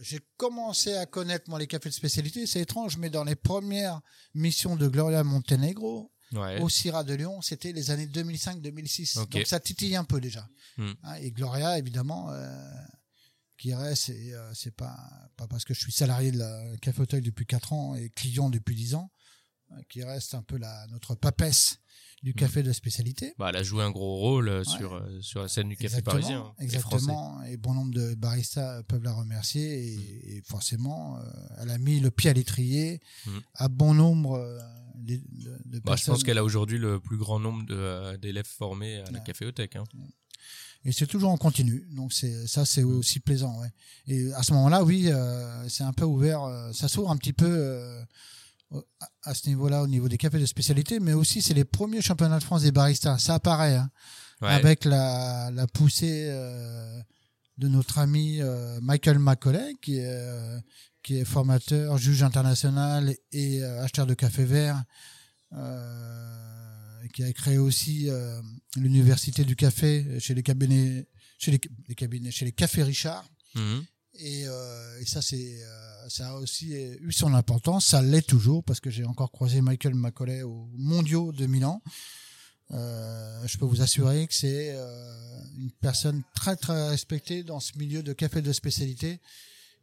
j'ai commencé à connaître moi les cafés de spécialité. C'est étrange, mais dans les premières missions de Gloria Montenegro Ouais. au Syrah de Lyon, c'était les années 2005-2006. Ok. Donc ça titille un peu déjà. Hmm. Hein, et Gloria, évidemment, qui reste, et, euh, c'est pas pas parce que je suis salarié de la Café Auteuil depuis 4 ans et client depuis 10 ans, euh, qui reste un peu la notre papesse du café de spécialité. Bah, elle a joué un gros rôle euh, Ouais. sur, sur la scène du café Exactement, parisien. et exactement. Et bon nombre de baristas peuvent la remercier et, et forcément, euh, elle a mis le pied à l'étrier Mm. à bon nombre de, de- de Bah, je personnes. pense qu'elle a aujourd'hui le plus grand nombre d'élèves formés à la caféothèque. Hein. Et c'est toujours en continu. Donc c'est ça, c'est Mm. aussi plaisant. Ouais. Et à ce moment-là, oui, euh, c'est un peu ouvert. euh, ça s'ouvre un petit peu euh, à- ce niveau-là, au niveau des cafés de spécialité, mais aussi c'est les premiers championnats de France des baristas. Ça apparaît hein, Ouais. avec la, la poussée euh, de notre ami euh, Michael Macaulay, qui est euh, qui est formateur, juge international et acheteur de café vert. Euh, qui a créé aussi euh, l'université du café chez les cabinets, chez les, les cabinets, chez les cafés Richard. Mhm. Et, euh, et ça, c'est, euh, ça a aussi eu son importance. Ça l'est toujours parce que j'ai encore croisé Michael Macaulay aux Mondiaux de Milan. Euh, je peux vous assurer que c'est euh, une personne très très respectée dans ce milieu de café de spécialité.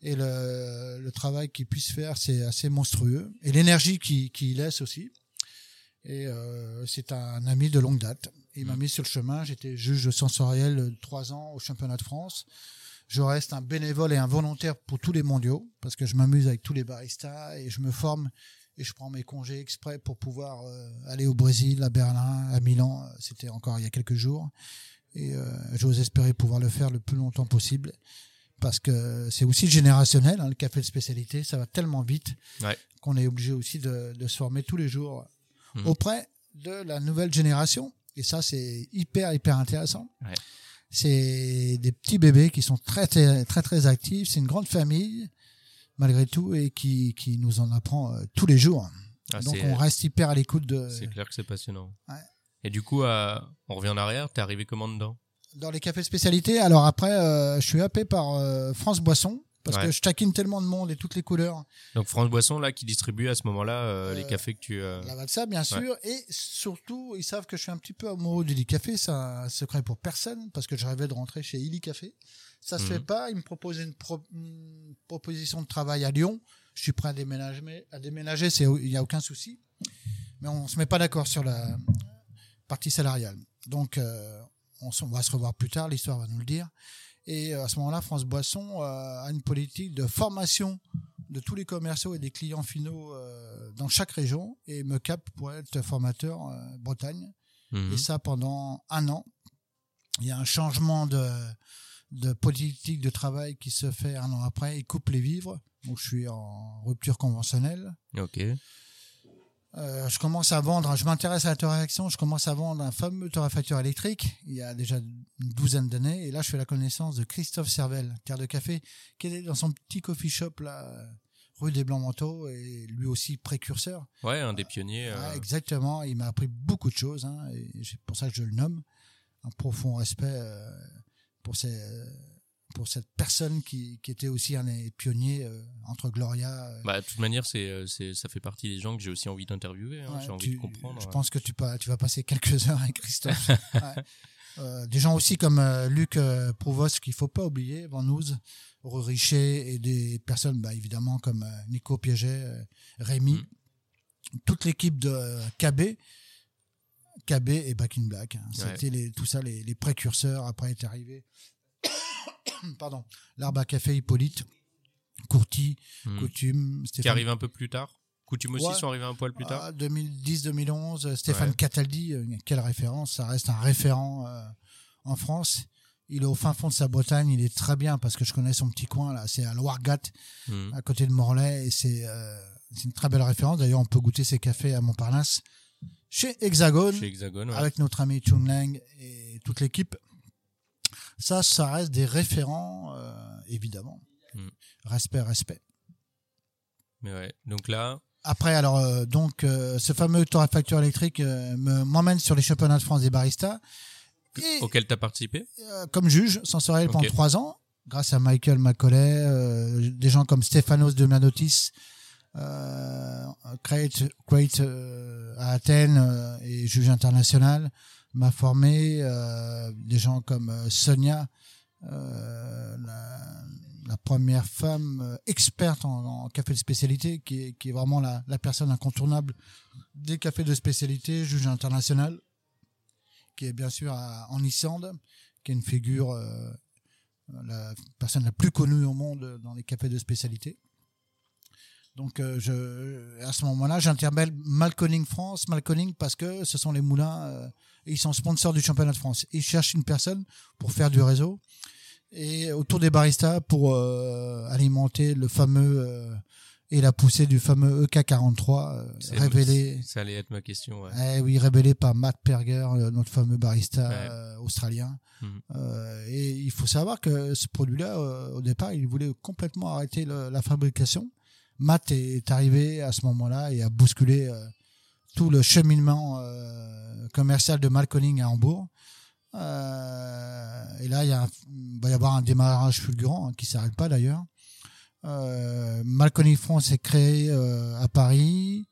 Et le, le travail qu'il puisse faire, c'est assez monstrueux. Et l'énergie qu'il qu'il laisse aussi. Et euh, c'est un ami de longue date. Il m'a mis sur le chemin. J'étais juge sensoriel euh, trois ans au championnat de France. Je reste un bénévole et un volontaire pour tous les mondiaux parce que je m'amuse avec tous les baristas et je me forme et je prends mes congés exprès pour pouvoir euh, aller au Brésil, à Berlin, à Milan. C'était encore il y a quelques jours. Et euh, j'ose espérer pouvoir le faire le plus longtemps possible parce que c'est aussi générationnel. hein, le café de spécialité, ça va tellement vite Ouais. qu'on est obligé aussi de, de se former tous les jours Mhm. auprès de la nouvelle génération. Et ça, c'est hyper, hyper intéressant. Ouais. C'est des petits bébés qui sont très très très, très actifs. C'est une grande famille malgré tout et qui, qui nous en apprend euh, tous les jours. Ah, Donc on reste hyper à l'écoute de C'est clair que c'est passionnant. Ouais. Et du coup, euh, on revient en arrière. T'es arrivé comment dedans? Dans les cafés spécialités. Alors après, euh, je suis happé par France Boisson parce Ouais. que je taquine tellement de monde et toutes les couleurs. Donc France Boisson là qui distribue à ce moment-là euh, les Euh, cafés que tu. euh, La Valsa, bien sûr. Et surtout, ils savent que je suis un petit peu amoureux du Café. C'est un secret pour personne parce que je rêvais de rentrer chez Illy Café. Ça se Mhm. fait pas. Ils me proposaient une, pro- une proposition de travail à Lyon. Je suis prêt à déménager. mais- À déménager, c'est il n'y a aucun souci. Mais on se met pas d'accord sur la partie salariale. Donc, euh, on va se revoir plus tard. L'histoire va nous le dire. Et euh, à ce moment-là, France Boisson euh, a une politique de formation de tous les commerciaux et des clients finaux euh, dans chaque région et me capte pour être formateur Bretagne. mhm. Et ça pendant un an. Il y a un changement de, de politique de travail qui se fait un an après. Ils coupent les vivres. Donc je suis en rupture conventionnelle. Ok. Euh, je commence à vendre, je m'intéresse à la torréfaction, je commence à vendre un fameux torréfacteur électrique il y a déjà une douzaine d'années. Et là, je fais la connaissance de Christophe Servel, Terre de Café, qui est dans son petit coffee shop là, rue des Blancs-Manteaux, et lui aussi précurseur. Ouais, un des pionniers. euh, Ah, exactement, il m'a appris beaucoup de choses, hein, et c'est pour ça que je le nomme. Un profond respect euh, pour, ces, euh, pour cette personne qui, qui était aussi un des pionniers euh, entre Gloria. euh, Bah, de toute manière, c'est, euh, c'est, ça fait partie des gens que j'ai aussi envie d'interviewer. hein. Ouais, j'ai envie tu- de comprendre. Je ouais. pense que tu, pas, tu vas passer quelques heures avec Christophe. Ouais. Des gens aussi comme Luc Provost qu'il faut pas oublier, Van Nouz, Rue Richer et des personnes bah, évidemment comme Nico Piéget, euh, Rémi, Mm. toute l'équipe de KB, KB et Back in Black. hein. Ouais. C'était les, tout ça les, les précurseurs. Après est arrivé, pardon, l'arbre à café Hippolyte, Courty, Mhm. Coutume, Qui Stéphane arrive un peu plus tard. Coutume aussi Ouais. sont arrivés un poil plus tard. ah, 2010-2011, euh, Stéphane Ouais. Cataldi, euh, quelle référence, ça reste un référent euh, en France. Il est au fin fond de sa Bretagne, il est très bien parce que je connais son petit coin là, c'est à Loirgat, Mhm. à côté de Morlaix, et c'est euh, une très belle référence. D'ailleurs, on peut goûter ses cafés à Montparnasse chez Hexagone Chez Hexagone. ouais. avec notre ami Chung Lang et toute l'équipe. Ça, ça reste des référents, euh, évidemment. Mm. Respect, respect. Mais ouais. Donc là, Après, alors, euh, donc, euh, ce fameux torréfacteur électrique euh, me- m'emmène sur les championnats de France des baristas. Et, auquel t'as participé? Euh, comme juge sensoriel pendant trois ans, grâce à Michael Macaulay, euh, des gens comme Stéphanos de Manotis, euh, Crate, à Athènes euh, et juge international, m'a formé euh, des gens comme euh, Sonia, euh, la, première femme experte en, café de spécialité, qui est, vraiment la, personne incontournable des cafés de spécialité, juge international, qui est bien sûr en Islande, qui est une figure, la personne la plus connue au monde dans les cafés de spécialité. Donc, euh, je, à ce moment-là, j'interpelle Malconing France, Malconing parce que ce sont les moulins, euh, et ils sont sponsors du championnat de France. Ils cherchent une personne pour faire du réseau et autour des baristas pour euh, alimenter le fameux et la poussée du fameux EK43 euh, C'est- révélé. Ça allait être ma question. Ouais. Eh oui, révélé par Matt Perger, notre fameux barista Ouais. australien. Mhm. Et il faut savoir que ce produit-là, au départ, il voulait complètement arrêter le- la fabrication. Matt est arrivé à ce moment-là et a bousculé euh, tout le cheminement euh, commercial de Malconing à Hambourg. Euh, et là, il, y a un- il va y avoir un démarrage fulgurant hein, qui s'arrête pas d'ailleurs. Euh, Malconing France est créé à Paris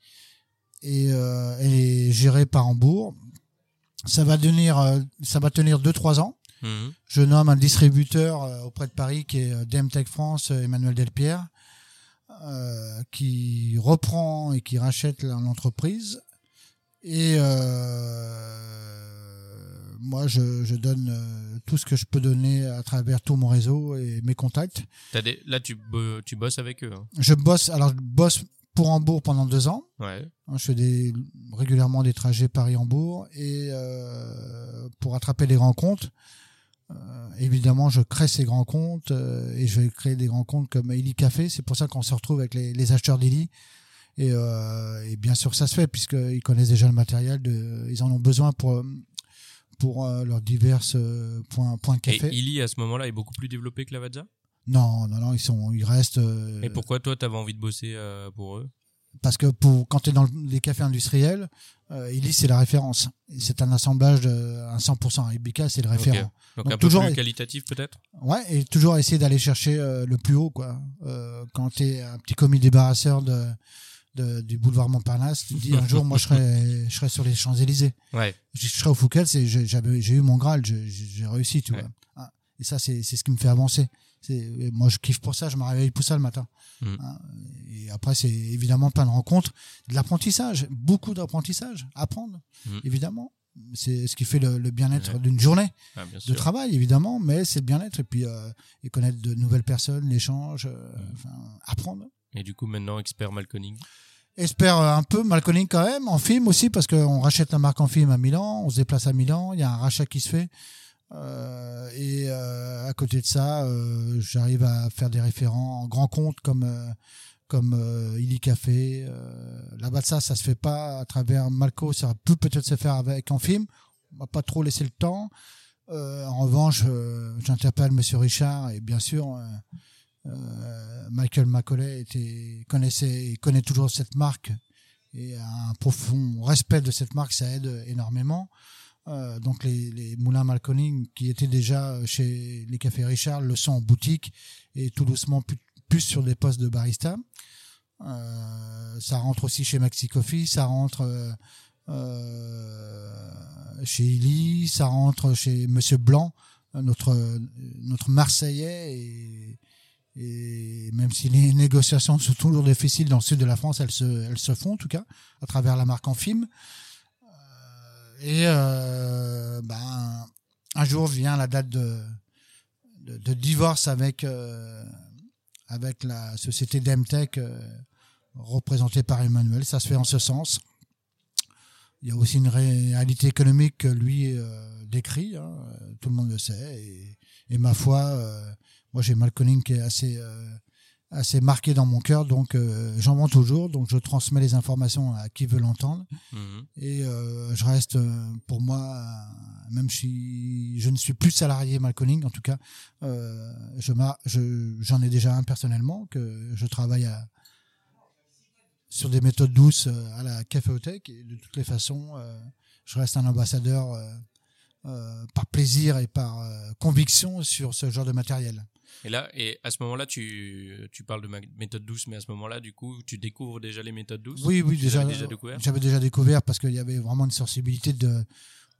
et est géré par Hambourg. Ça va tenir, ça va tenir deux trois ans. Mhm. Je nomme un distributeur auprès de Paris qui est euh, DM Tech France, Emmanuel Delpierre, euh, qui reprend et qui rachète l'entreprise. Et euh, moi, je, je donne euh, tout ce que je peux donner à travers tout mon réseau et mes contacts. Des... Là, tu, tu bosses avec eux. hein. Je bosse, alors je bosse pour Hambourg pendant deux ans. Ouais. Je fais des, régulièrement des trajets Paris-Hambourg et euh, pour attraper les euh, évidemment, je crée ces grands comptes euh, et je vais créer des grands comptes comme Illy Café. C'est pour ça qu'on se retrouve avec les, les acheteurs. Et, euh, et bien sûr, ça se fait puisqu'ils connaissent déjà le matériel. De, ils en ont besoin pour pour euh, leurs diverses euh, points points café. Et Illy, à ce moment-là, est beaucoup plus développé que Lavazza Non, non, non, ils sont, ils restent. euh, Et pourquoi toi, t'avais envie de bosser euh, pour eux? Parce que pour quand tu es dans les cafés industriels, euh, Illy c'est la référence. C'est un assemblage de un 100% Arabica, c'est le référent. Donc, Donc, un peu toujours- plus qualitatif peut-être? Ouais, et toujours essayer d'aller chercher euh, le plus haut, quoi. Euh, quand t'es un petit commis débarrasseur de, de- du boulevard Montparnasse, tu te dis un jour, moi, je serai, je serai sur les Champs Élysées. Ouais. Je serai au Fouquet, c'est, j'ai, j'avais- j'ai eu mon Graal, j'ai, réussi, tu Ouais. vois. Ah, Et ça, c'est, c'est ce qui me fait avancer. Moi, je kiffe pour ça, je me réveille pour ça le matin. Mhm. Hein, Et après, c'est évidemment plein de rencontres, de l'apprentissage, beaucoup d'apprentissage, apprendre, Mhm. évidemment. C'est ce qui fait le, le bien-être Ouais. d'une journée Ah, de travail évidemment mais c'est le bien-être et puis euh, et connaître de nouvelles personnes l'échange euh, enfin apprendre Et du coup, maintenant, expert Malconing? espère euh, un peu Malconing quand même en film aussi parce qu'on rachète la marque en film à Milan on se déplace à Milan il y a un rachat qui se fait Euh, et euh, à côté de ça euh, j'arrive à faire des référents en grands comptes comme comme Illy Café. Là-bas ça ça se fait pas à travers Malco ça peut peut-être se faire avec en film. On va pas trop laisser le temps. En revanche, j'interpelle Monsieur Richard et bien sûr, Michael Macaulay était, connaissait connaît toujours cette marque. Et a un profond respect de cette marque, ça aide énormément. Euh, donc les, les moulins Malconing qui étaient déjà chez les cafés Richard le sont en boutique et tout doucement plus, sur des postes de barista. Euh, ça rentre aussi chez Maxi Coffee, ça rentre euh, euh, chez Illy, ça rentre chez Monsieur Blanc, notre notre Marseillais et, et même si les négociations sont toujours difficiles dans le sud de la France, elles se elles se font en tout cas à travers la marque Enfim. Euh, et euh, ben un jour vient la date de de, divorce avec euh, avec la société Demtech euh, représentée par Emmanuel. Ça se fait en ce sens. Il y a aussi une réalité économique que lui décrit, hein, tout le monde le sait. Et, et ma foi, moi j'ai Malconing qui est assez assez marqué dans mon cœur, donc euh, j'en vends toujours, donc je transmets les informations à qui veut l'entendre. Mhm. Et euh, je reste, euh, pour moi, même si je ne suis plus salarié Malconing, en tout cas, euh, je j'en ai déjà un personnellement, que je travaille à, sur des méthodes douces à la caféothèque. Et de toutes les façons, je reste un ambassadeur par plaisir et par conviction sur ce genre de matériel. Et là, et à ce moment-là, tu, tu parles de ma méthode douce, mais à ce moment-là, du coup, tu découvres déjà les méthodes douces Oui, oui, déjà, déjà découvert j'avais déjà découvert parce qu'il y avait vraiment une sensibilité de,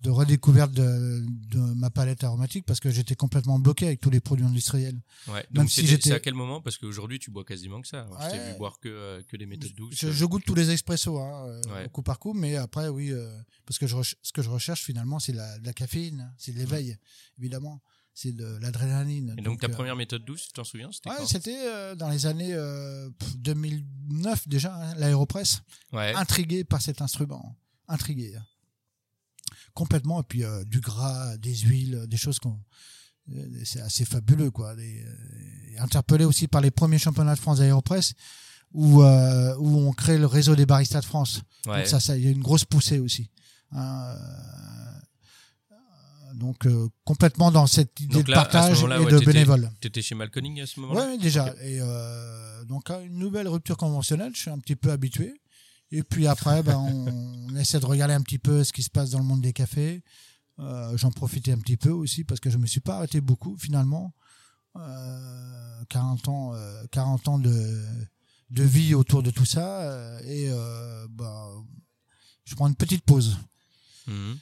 de redécouverte de, de ma palette aromatique parce que j'étais complètement bloqué avec tous les produits industriels. Ouais. Même Donc, si c'était- j'étais- c'est à quel moment? Parce qu'aujourd'hui, tu bois quasiment que ça. Je t'ai Ouais. vu boire que, euh, que des méthodes douces. Je, je goûte tous les expressos, hein, euh, Ouais. coup par coup, mais après, oui, euh, parce que je ce que je recherche finalement, c'est la, la caféine, c'est l'éveil, évidemment, c'est de l'adrénaline. Et donc, ta euh, première méthode douce, tu t'en souviens C'était Ouais, c'était euh, dans les années euh, pff, 2009 déjà, hein, l'aéropress. Ouais. intrigué par cet instrument, intrigué complètement. Et puis euh, du gras, des huiles, des choses qu'on, euh, c'est assez fabuleux quoi. Euh, interpellé aussi par les premiers championnats de France d'aéropress où euh, où on crée le réseau des baristas de France. Ouais. Donc ça, ça, il y a une grosse poussée aussi. hein, euh, donc euh, complètement dans cette idée Donc de là, partage et ouais, de t'étais- bénévoles. T'étais chez Malconing à ce moment-là Ouais, déjà. Et euh, donc une nouvelle rupture conventionnelle, je suis un petit peu habitué. Et puis après, ben, on, on essaie de regarder un petit peu ce qui se passe dans le monde des cafés. Euh, J'en profitais un petit peu aussi parce que je me suis pas arrêté beaucoup finalement. Euh, 40 ans, euh, 40 ans de, de vie autour de tout ça. et ben, je prends une petite pause. Mhm.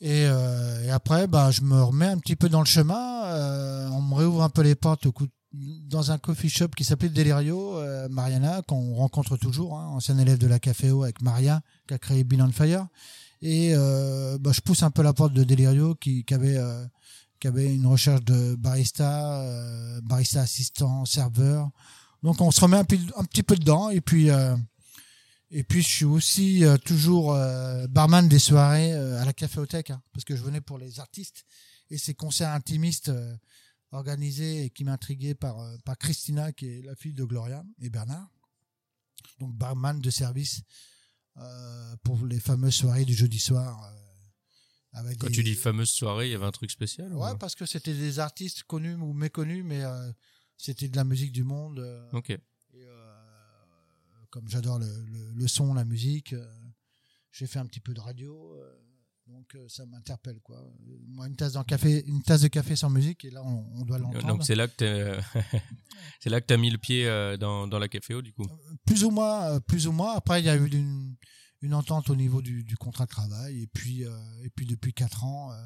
Et, euh, et après, bah, je me remets un petit peu dans le chemin. euh, on me réouvre un peu les portes au coup dans un coffee shop qui s'appelait Delirio, euh, Mariana, qu'on rencontre toujours, hein, ancien élève de la Caféo avec Maria, qui a créé Bill on Fire. Et euh, bah, je pousse un peu la porte de Delirio, qui, qui avait euh, qui avait une recherche de barista, euh, barista assistant, serveur. Donc on se remet un, un petit peu dedans. Et puis et puis je suis aussi euh, toujours euh, barman des soirées euh, à la caféothèque, hein, parce que je venais pour les artistes et ces concerts intimistes euh, organisés et qui m'intriguaient par, euh, par Christina, qui est la fille de Gloria et Bernard. Donc barman de service euh, pour les fameuses soirées du jeudi soir avec Quand des- tu dis fameuse soirée, il y avait un truc spécial ou- Ouais, parce que c'était des artistes connus ou méconnus, mais euh, c'était de la musique du monde. Ok. et, comme j'adore le, le- le son, la musique, euh, j'ai fait un petit peu de radio, euh, donc euh, ça m'interpelle quoi. Moi, une tasse, dans café, une tasse de café sans musique, et là on, on doit l'entendre. Donc c'est là que t'es- c'est là que t'as mis le pied dans, dans la caféo du coup. plus ou moins, plus ou moins. Après, il y a eu une, une entente au niveau du, du contrat de travail, et puis, euh, et puis depuis quatre ans. euh,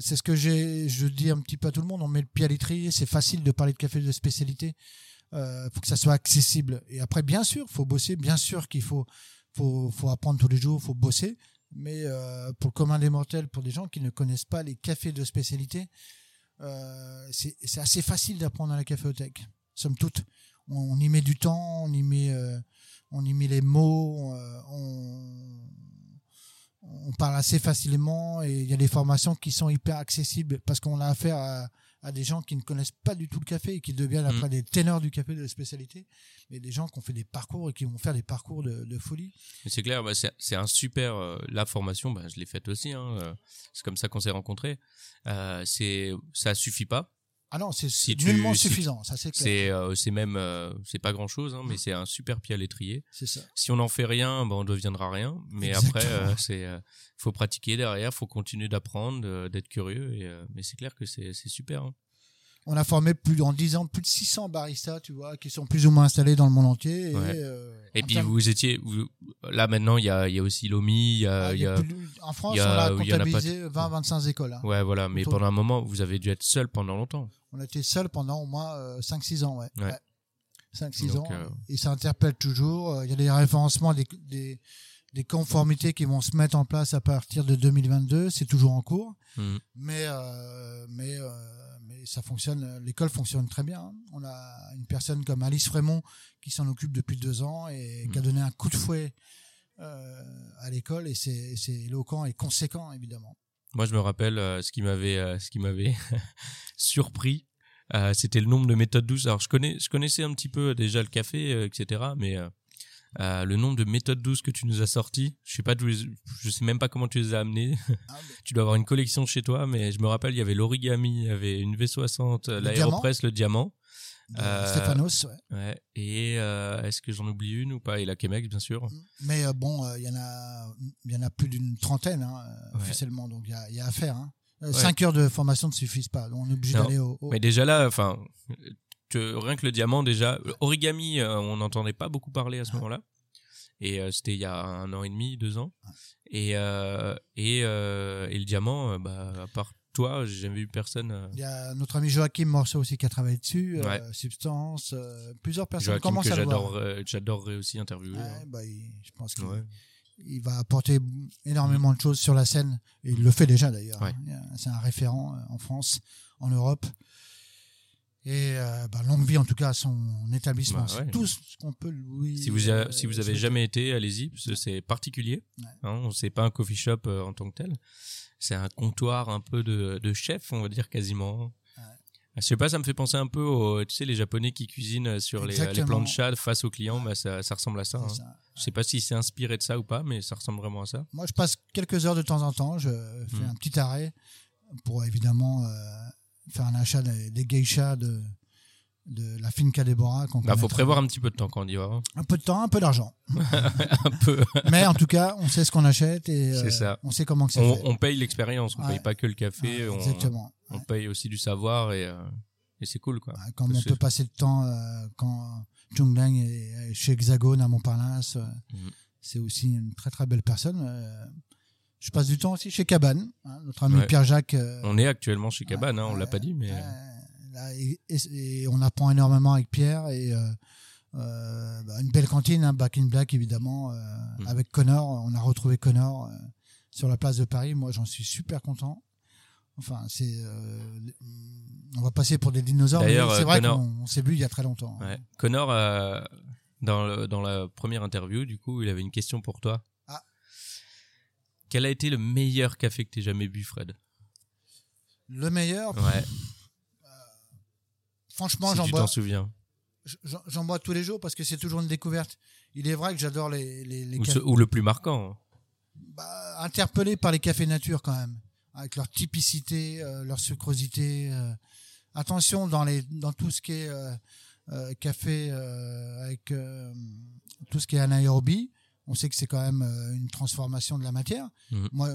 c'est ce que j'ai, je dis un petit peu à tout le monde. On met le pied à l'étrier. C'est facile de parler de café de spécialité. Euh, faut que ça soit accessible. Et après, bien sûr, faut bosser. Bien sûr qu'il faut, faut, faut apprendre tous les jours. Faut bosser. Mais euh, pour le commun des mortels, pour des gens qui ne connaissent pas les cafés de spécialité, euh, c'est assez facile d'apprendre à la caféothèque. Somme toute, on, y met du temps, on y met, euh, on y met les mots, on, on parle assez facilement et il y a des formations qui sont hyper accessibles parce qu'on a affaire à, à des gens qui ne connaissent pas du tout le café et qui deviennent Mhm. après des ténors du café de spécialité, mais des gens qui ont fait des parcours et qui vont faire des parcours de, de folie. C'est clair, bah, c'est c'est un super. euh, la formation, bah, je l'ai faite aussi. Hein, euh, c'est comme ça qu'on s'est rencontrés. Euh, c'est ça suffit pas. Ah non, c'est Si tu- nullement si- suffisant, ça c'est clair. C'est euh, même euh, c'est pas grand chose, hein, mais c'est un super pied à l'étrier. C'est ça. Si on n'en fait rien, bah, on deviendra rien. Mais Exactement. après, euh, c'est euh, faut pratiquer derrière, faut continuer d'apprendre, d'être curieux. Et, mais c'est clair que c'est c'est super. hein. On a formé plus en 10 ans plus de 600 baristas, tu vois, qui sont plus ou moins installés dans le monde entier. Et, Ouais. euh, Et puis vous étiez vous- là maintenant, il y a il y a aussi l'OMI, il y a Ah, y a plus en France, il y a- on a a pas comptabilisé 20-25 écoles. hein. ouais voilà. Mais pendant un moment, vous avez dû être seul pendant longtemps. On a été seul pendant au moins euh, 5-6 ans, ouais. Ouais. 5-6 Donc, ans. euh, Et ça interpelle toujours. Euh, Il y a des référencements, des, des, des conformités qui vont se mettre en place à partir de 2022. C'est toujours en cours. Mhm. Mais, euh, mais, euh, mais ça fonctionne. L'école fonctionne très bien. On a une personne comme Alice Frémont qui s'en occupe depuis deux ans et qui a Mhm. donné un coup de fouet euh, à l'école. Et c'est éloquent et conséquent, évidemment. Moi, je me rappelle ce qui m'avait ce qui m'avait surpris, c'était le nombre de méthodes douces. Alors, je connais je connaissais un petit peu déjà le café, etc. Mais euh, le nombre de méthodes douces que tu nous as sorties, je sais pas, je sais même pas comment tu les as amenées. Ah, mais- tu dois avoir une collection chez toi, mais je me rappelle, il y avait l'origami, il y avait une V60, euh, l'aéropress, le diamant. Euh, Stéphanos, ouais. Ouais. Et euh, est-ce que j'en oublie une ou pas? Et la Chemex, bien sûr. Mais euh, bon, il y en a, il y en a plus d'une trentaine hein, Ouais. officiellement, donc il y a, il y a à faire. Hein. Ouais. Cinq heures de formation ne suffisent pas, donc on est obligé d'aller au. au- Mais déjà là, enfin, que- rien que le diamant, déjà, origami, euh, on n'entendait pas beaucoup parler à ce moment-là. Et euh, c'était il y a un an et demi, deux ans. Et, euh, et, euh, et le diamant, euh, bah, à part toi, j'ai jamais vu personne. euh, Il y a notre ami Joachim Morceau aussi qui a travaillé dessus, euh, Ouais. Substance, euh, plusieurs personnes Joachim commencent que à le euh, j'adorerais aussi interviewer. Ouais, hein. bah, il- je pense qu'il Ouais. va apporter énormément de choses sur la scène, et il le fait déjà d'ailleurs. Hein. C'est un référent euh, en France, en Europe. Et euh, bah, longue vie en tout cas à son établissement. Bah, C'est ouais. tout ce qu'on peut lui. Si vous, a- euh, si vous avez jamais été, allez-y, parce que c'est particulier. Ouais. Hein, c'est pas un coffee shop euh, en tant que tel. C'est un comptoir un peu de, de chef, on va dire quasiment. Ouais. Je sais pas, ça me fait penser un peu aux, tu sais, les Japonais qui cuisinent sur les, les Exactement. plans de chat face aux clients, bah, ça, ça ressemble à ça. C'est hein. ça. Je sais pas si c'est inspiré de ça ou pas, mais ça ressemble vraiment à ça. Moi, je passe quelques heures de temps en temps. Je fais Mm. un petit arrêt pour évidemment euh, faire un achat des, des geishas de, de la Finca Deborah. Bah, connaît faut prévoir un petit peu de temps quand on y va. hein. un peu de temps, un peu d'argent. un peu. Mais en tout cas, on sait ce qu'on achète et euh, ça. on sait comment que c'est On, fait. on paye l'expérience, on Ouais. paye pas que le café, Ouais, exactement. on Ouais. paye aussi du savoir et, euh, et c'est cool quoi. Quand Parce on peut passer le temps euh, quand Chung Lang est chez Hexagone à Montparnasse, euh, Mhm. c'est aussi une très très belle personne. Je passe du temps aussi chez Cabane, hein, notre ami Ouais. Pierre-Jacques. euh, On est actuellement chez Cabane, hein, on l'a Ouais, pas dit, mais là, et, et- et on apprend énormément avec Pierre et euh, euh, bah, une belle cantine, hein, Back in Black évidemment, Mhm. avec Connor. On a retrouvé Connor sur la place de Paris. Moi, j'en suis super content. Enfin, c'est, euh, on va passer pour des dinosaures. mais D'ailleurs, c'est vrai Connor- qu'on on s'est vu il y a très longtemps. Ouais. Connor, euh, dans, le- dans la première interview, du coup, il avait une question pour toi. Quel a été le meilleur café que t'aies jamais bu, Fred? Le meilleur, Ouais, franchement, si j'en tu bois, t'en souviens. j'en- bois tous les jours parce que c'est toujours une découverte. Il est vrai que j'adore les, les, les Ou, cafés. ce- ou le plus marquant. bah, interpellé par les cafés nature quand même, avec leur typicité, euh, leur sucrosité. euh. attention dans les dans tout ce qui est euh, euh, café euh, avec euh, tout ce qui est anaérobie. On sait que c'est quand même euh, une transformation de la matière. Mhm. Moi,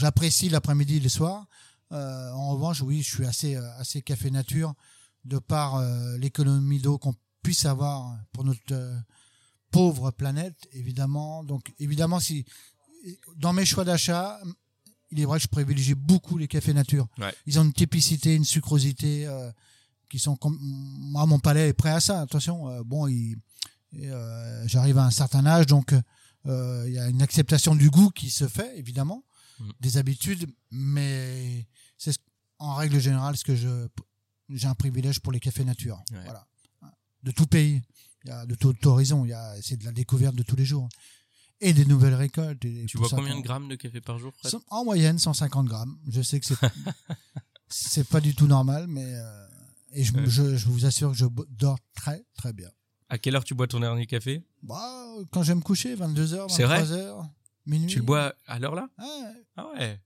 l'apprécie l'après-midi et le soir. Euh, en revanche, oui, je suis assez euh, assez café nature de par euh, l'économie d'eau qu'on puisse avoir pour notre euh, pauvre planète, évidemment. Donc, évidemment, si dans mes choix d'achat, il est vrai que je privilégie beaucoup les cafés nature. Ouais. Ils ont une typicité, une sucrosité qui sont comme moi mon palais est prêt à ça. Attention, bon, il, et, euh, j'arrive à un certain âge, donc euh, il y a une acceptation du goût qui se fait évidemment, Mhm. des habitudes, mais c'est ce- en règle générale ce que je j'ai un privilège pour les cafés nature. Ouais. Voilà, de tout pays, il y a de tout, tout horizon, il y a c'est de la découverte de tous les jours et des nouvelles récoltes. et Tu ça combien de grammes de café par jour, Fred? En moyenne 150 grammes. Je sais que c'est c'est pas du tout normal, mais euh, et je, Ouais. je, je vous assure que je dors très très bien. À quelle heure tu bois ton dernier café? Bah, quand je vais me coucher, 22h, C'est vrai? 23h, minuit. Tu le bois à l'heure là? Ouais, Ah ouais.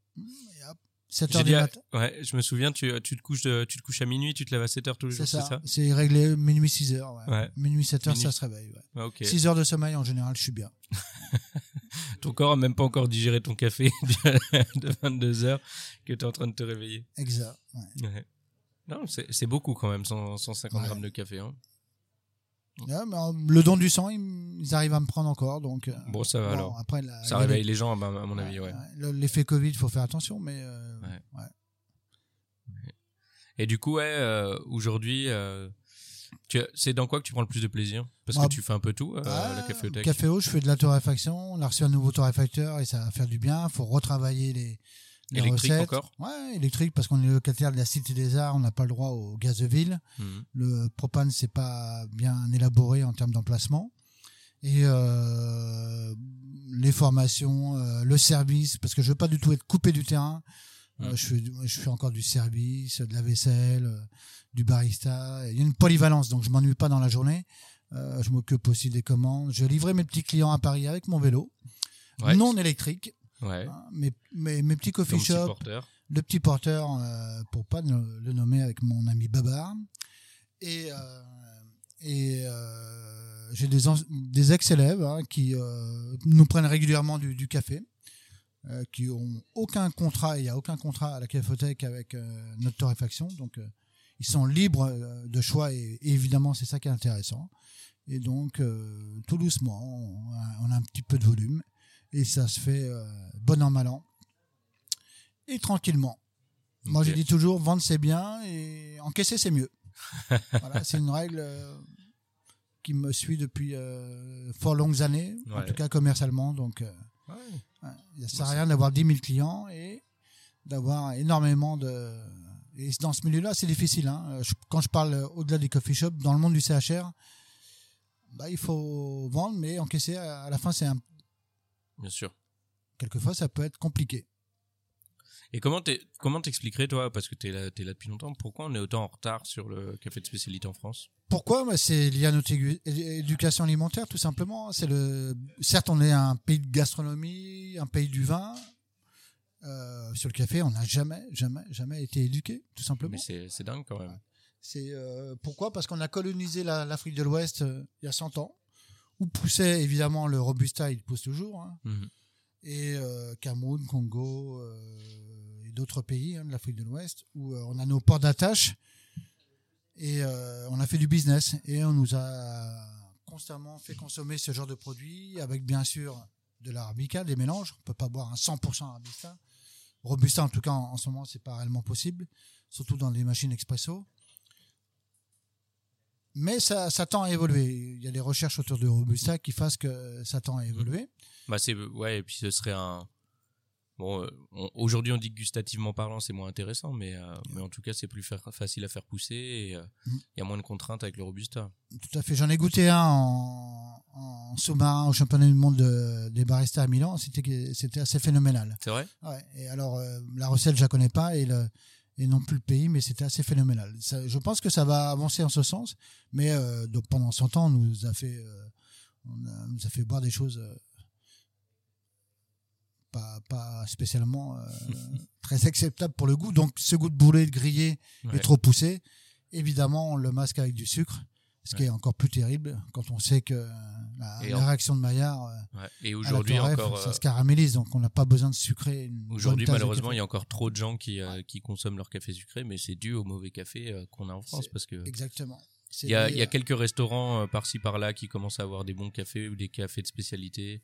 7h J'ai du dit à- matin. Ouais, je me souviens, tu, tu, te couches de- tu te couches à minuit, tu te lèves à 7 heures tous les jours, c'est ça. C'est réglé minuit 6h. Ouais. Ouais. Minuit 7h, Minuit. ça se réveille. Ouais. Ah, ok. 6 heures de sommeil, en général, je suis bien. Ton corps a même pas encore digéré ton café de 22 heures que tu es en train de te réveiller. Exact. Non, c'est beaucoup quand même, 100 150 Ouais. grammes de café. Hein. Mais, euh, le don du sang, ils, ils arrivent à me prendre encore. Donc, euh, Bon, ça va bon, alors. Après, la- Ça il réveille les- gens, à à mon avis, ouais. L'effet Covid, il faut faire attention, mais euh, Ouais. ouais. Et du coup, aujourd'hui, c'est dans quoi que tu prends le plus de plaisir? Parce Bah, que tu fais un peu tout, Ah, la caféothèque. Caféo, je fais de la torréfaction. On a reçu un nouveau torréfacteur et ça va faire du bien. faut retravailler les Électrique recettes. encore? Ouais, électrique parce qu'on est locataire de la Cité des Arts. On n'a pas le droit au gaz de ville. Mhm. Le propane, c'est pas bien élaboré en termes d'emplacement. Et euh, les formations, euh, le service, parce que je veux pas du tout être coupé du terrain. Euh, je, fais, du- je fais encore du service, de la vaisselle, du barista. Il y a une polyvalence, donc je m'ennuie pas dans la journée. Je m'occupe aussi des commandes. Je livrais mes petits clients à Paris avec mon vélo, Ouais. non électrique. Ouais. hein, mes, mes, mes petits coffee shops, porteur. le petit porteur, euh, pour pas le, le nommer avec mon ami Babar. Et, euh, et euh, j'ai des, des ex-élèves hein, qui euh, nous prennent régulièrement du, du café, qui ont aucun contrat, il n'y a aucun contrat à la caféothèque avec notre torréfaction. Donc, ils sont libres de choix et, et évidemment, c'est ça qui est intéressant. Et donc, tout doucement, on a, on a un petit peu de volume et ça se fait euh, bon an, mal an et tranquillement. Moi, je dis toujours, vendre c'est bien et encaisser c'est mieux. voilà, c'est une règle euh, qui me suit depuis euh, fort longues années, en tout cas commercialement. Donc, Ouais. ouais, ne sert à rien d'avoir 10 000 clients et d'avoir énormément de. Et dans ce milieu-là, c'est difficile. hein. Je- quand je parle au-delà des coffee shops, dans le monde du CHR, bah, il faut vendre, mais encaisser à à la fin, c'est un... Bien sûr. quelquefois, ça peut être compliqué. Et comment t'es- comment t'expliquerais, toi, parce que t'es là, t'es là depuis longtemps, pourquoi on est autant en retard sur le café de spécialité en France? Pourquoi? Bah, C'est lié à notre éducation alimentaire, tout simplement. C'est le. Certes, on est un pays de gastronomie, un pays du vin. Euh, sur le café, on n'a jamais, jamais, jamais été éduqué, tout simplement. Mais c'est dingue quand même. C'est euh, pourquoi? Parce qu'on a colonisé la- l'Afrique de l'Ouest euh, il y a 100 ans, où poussait évidemment le robusta, il pousse toujours, hein, Mhm. et euh, Cameroun, Congo euh, et d'autres pays hein, de l'Afrique de l'Ouest, où euh, on a nos ports d'attache et on a fait du business et on nous a constamment fait consommer ce genre de produits avec bien sûr de l'arabica, des mélanges. On peut pas boire un 100% arabica. Robusta en tout cas en, en ce moment c'est pas réellement possible, surtout dans les machines expresso. Mais ça, ça tend à évoluer. Il y a des recherches autour de Robusta qui fassent que ça tend à évoluer. Bah c'est ouais et puis ce serait un bon euh, aujourd'hui on dit gustativement parlant c'est moins intéressant mais euh, mais en tout cas c'est plus fa- facile à faire pousser et euh, il Mhm. y a moins de contraintes avec le robusta. Tout à fait. J'en ai goûté un en, en sous-marin au championnat du monde de- des baristas à Milan. C'était c'était assez phénoménal. C'est vrai? Ouais. Et alors euh, la recette, je la connais pas et le et non plus le pays, mais c'était assez phénoménal. Ça- je pense que ça va avancer en ce sens, mais euh, donc pendant 100 ans, on nous a fait euh, on a- on nous a fait boire des choses euh, pas, pas spécialement très acceptable pour le goût. Donc ce goût de boulet, de grillé Ouais. est trop poussé. Évidemment, on le masque avec du sucre, ce qui est encore plus terrible quand on sait que la, Et la en- réaction de Maillard euh, Ouais. Et aujourd'hui encore, ça euh, se caramélise, donc on n'a pas besoin de sucrer. aujourd'hui malheureusement, il y a encore trop de gens qui, euh, qui consomment leur café sucré, mais c'est dû au mauvais café euh, qu'on a en France parce que Exactement. Il y a, lié il y a à- quelques restaurants euh, par-ci par-là qui commencent à avoir des bons cafés ou des cafés de spécialité.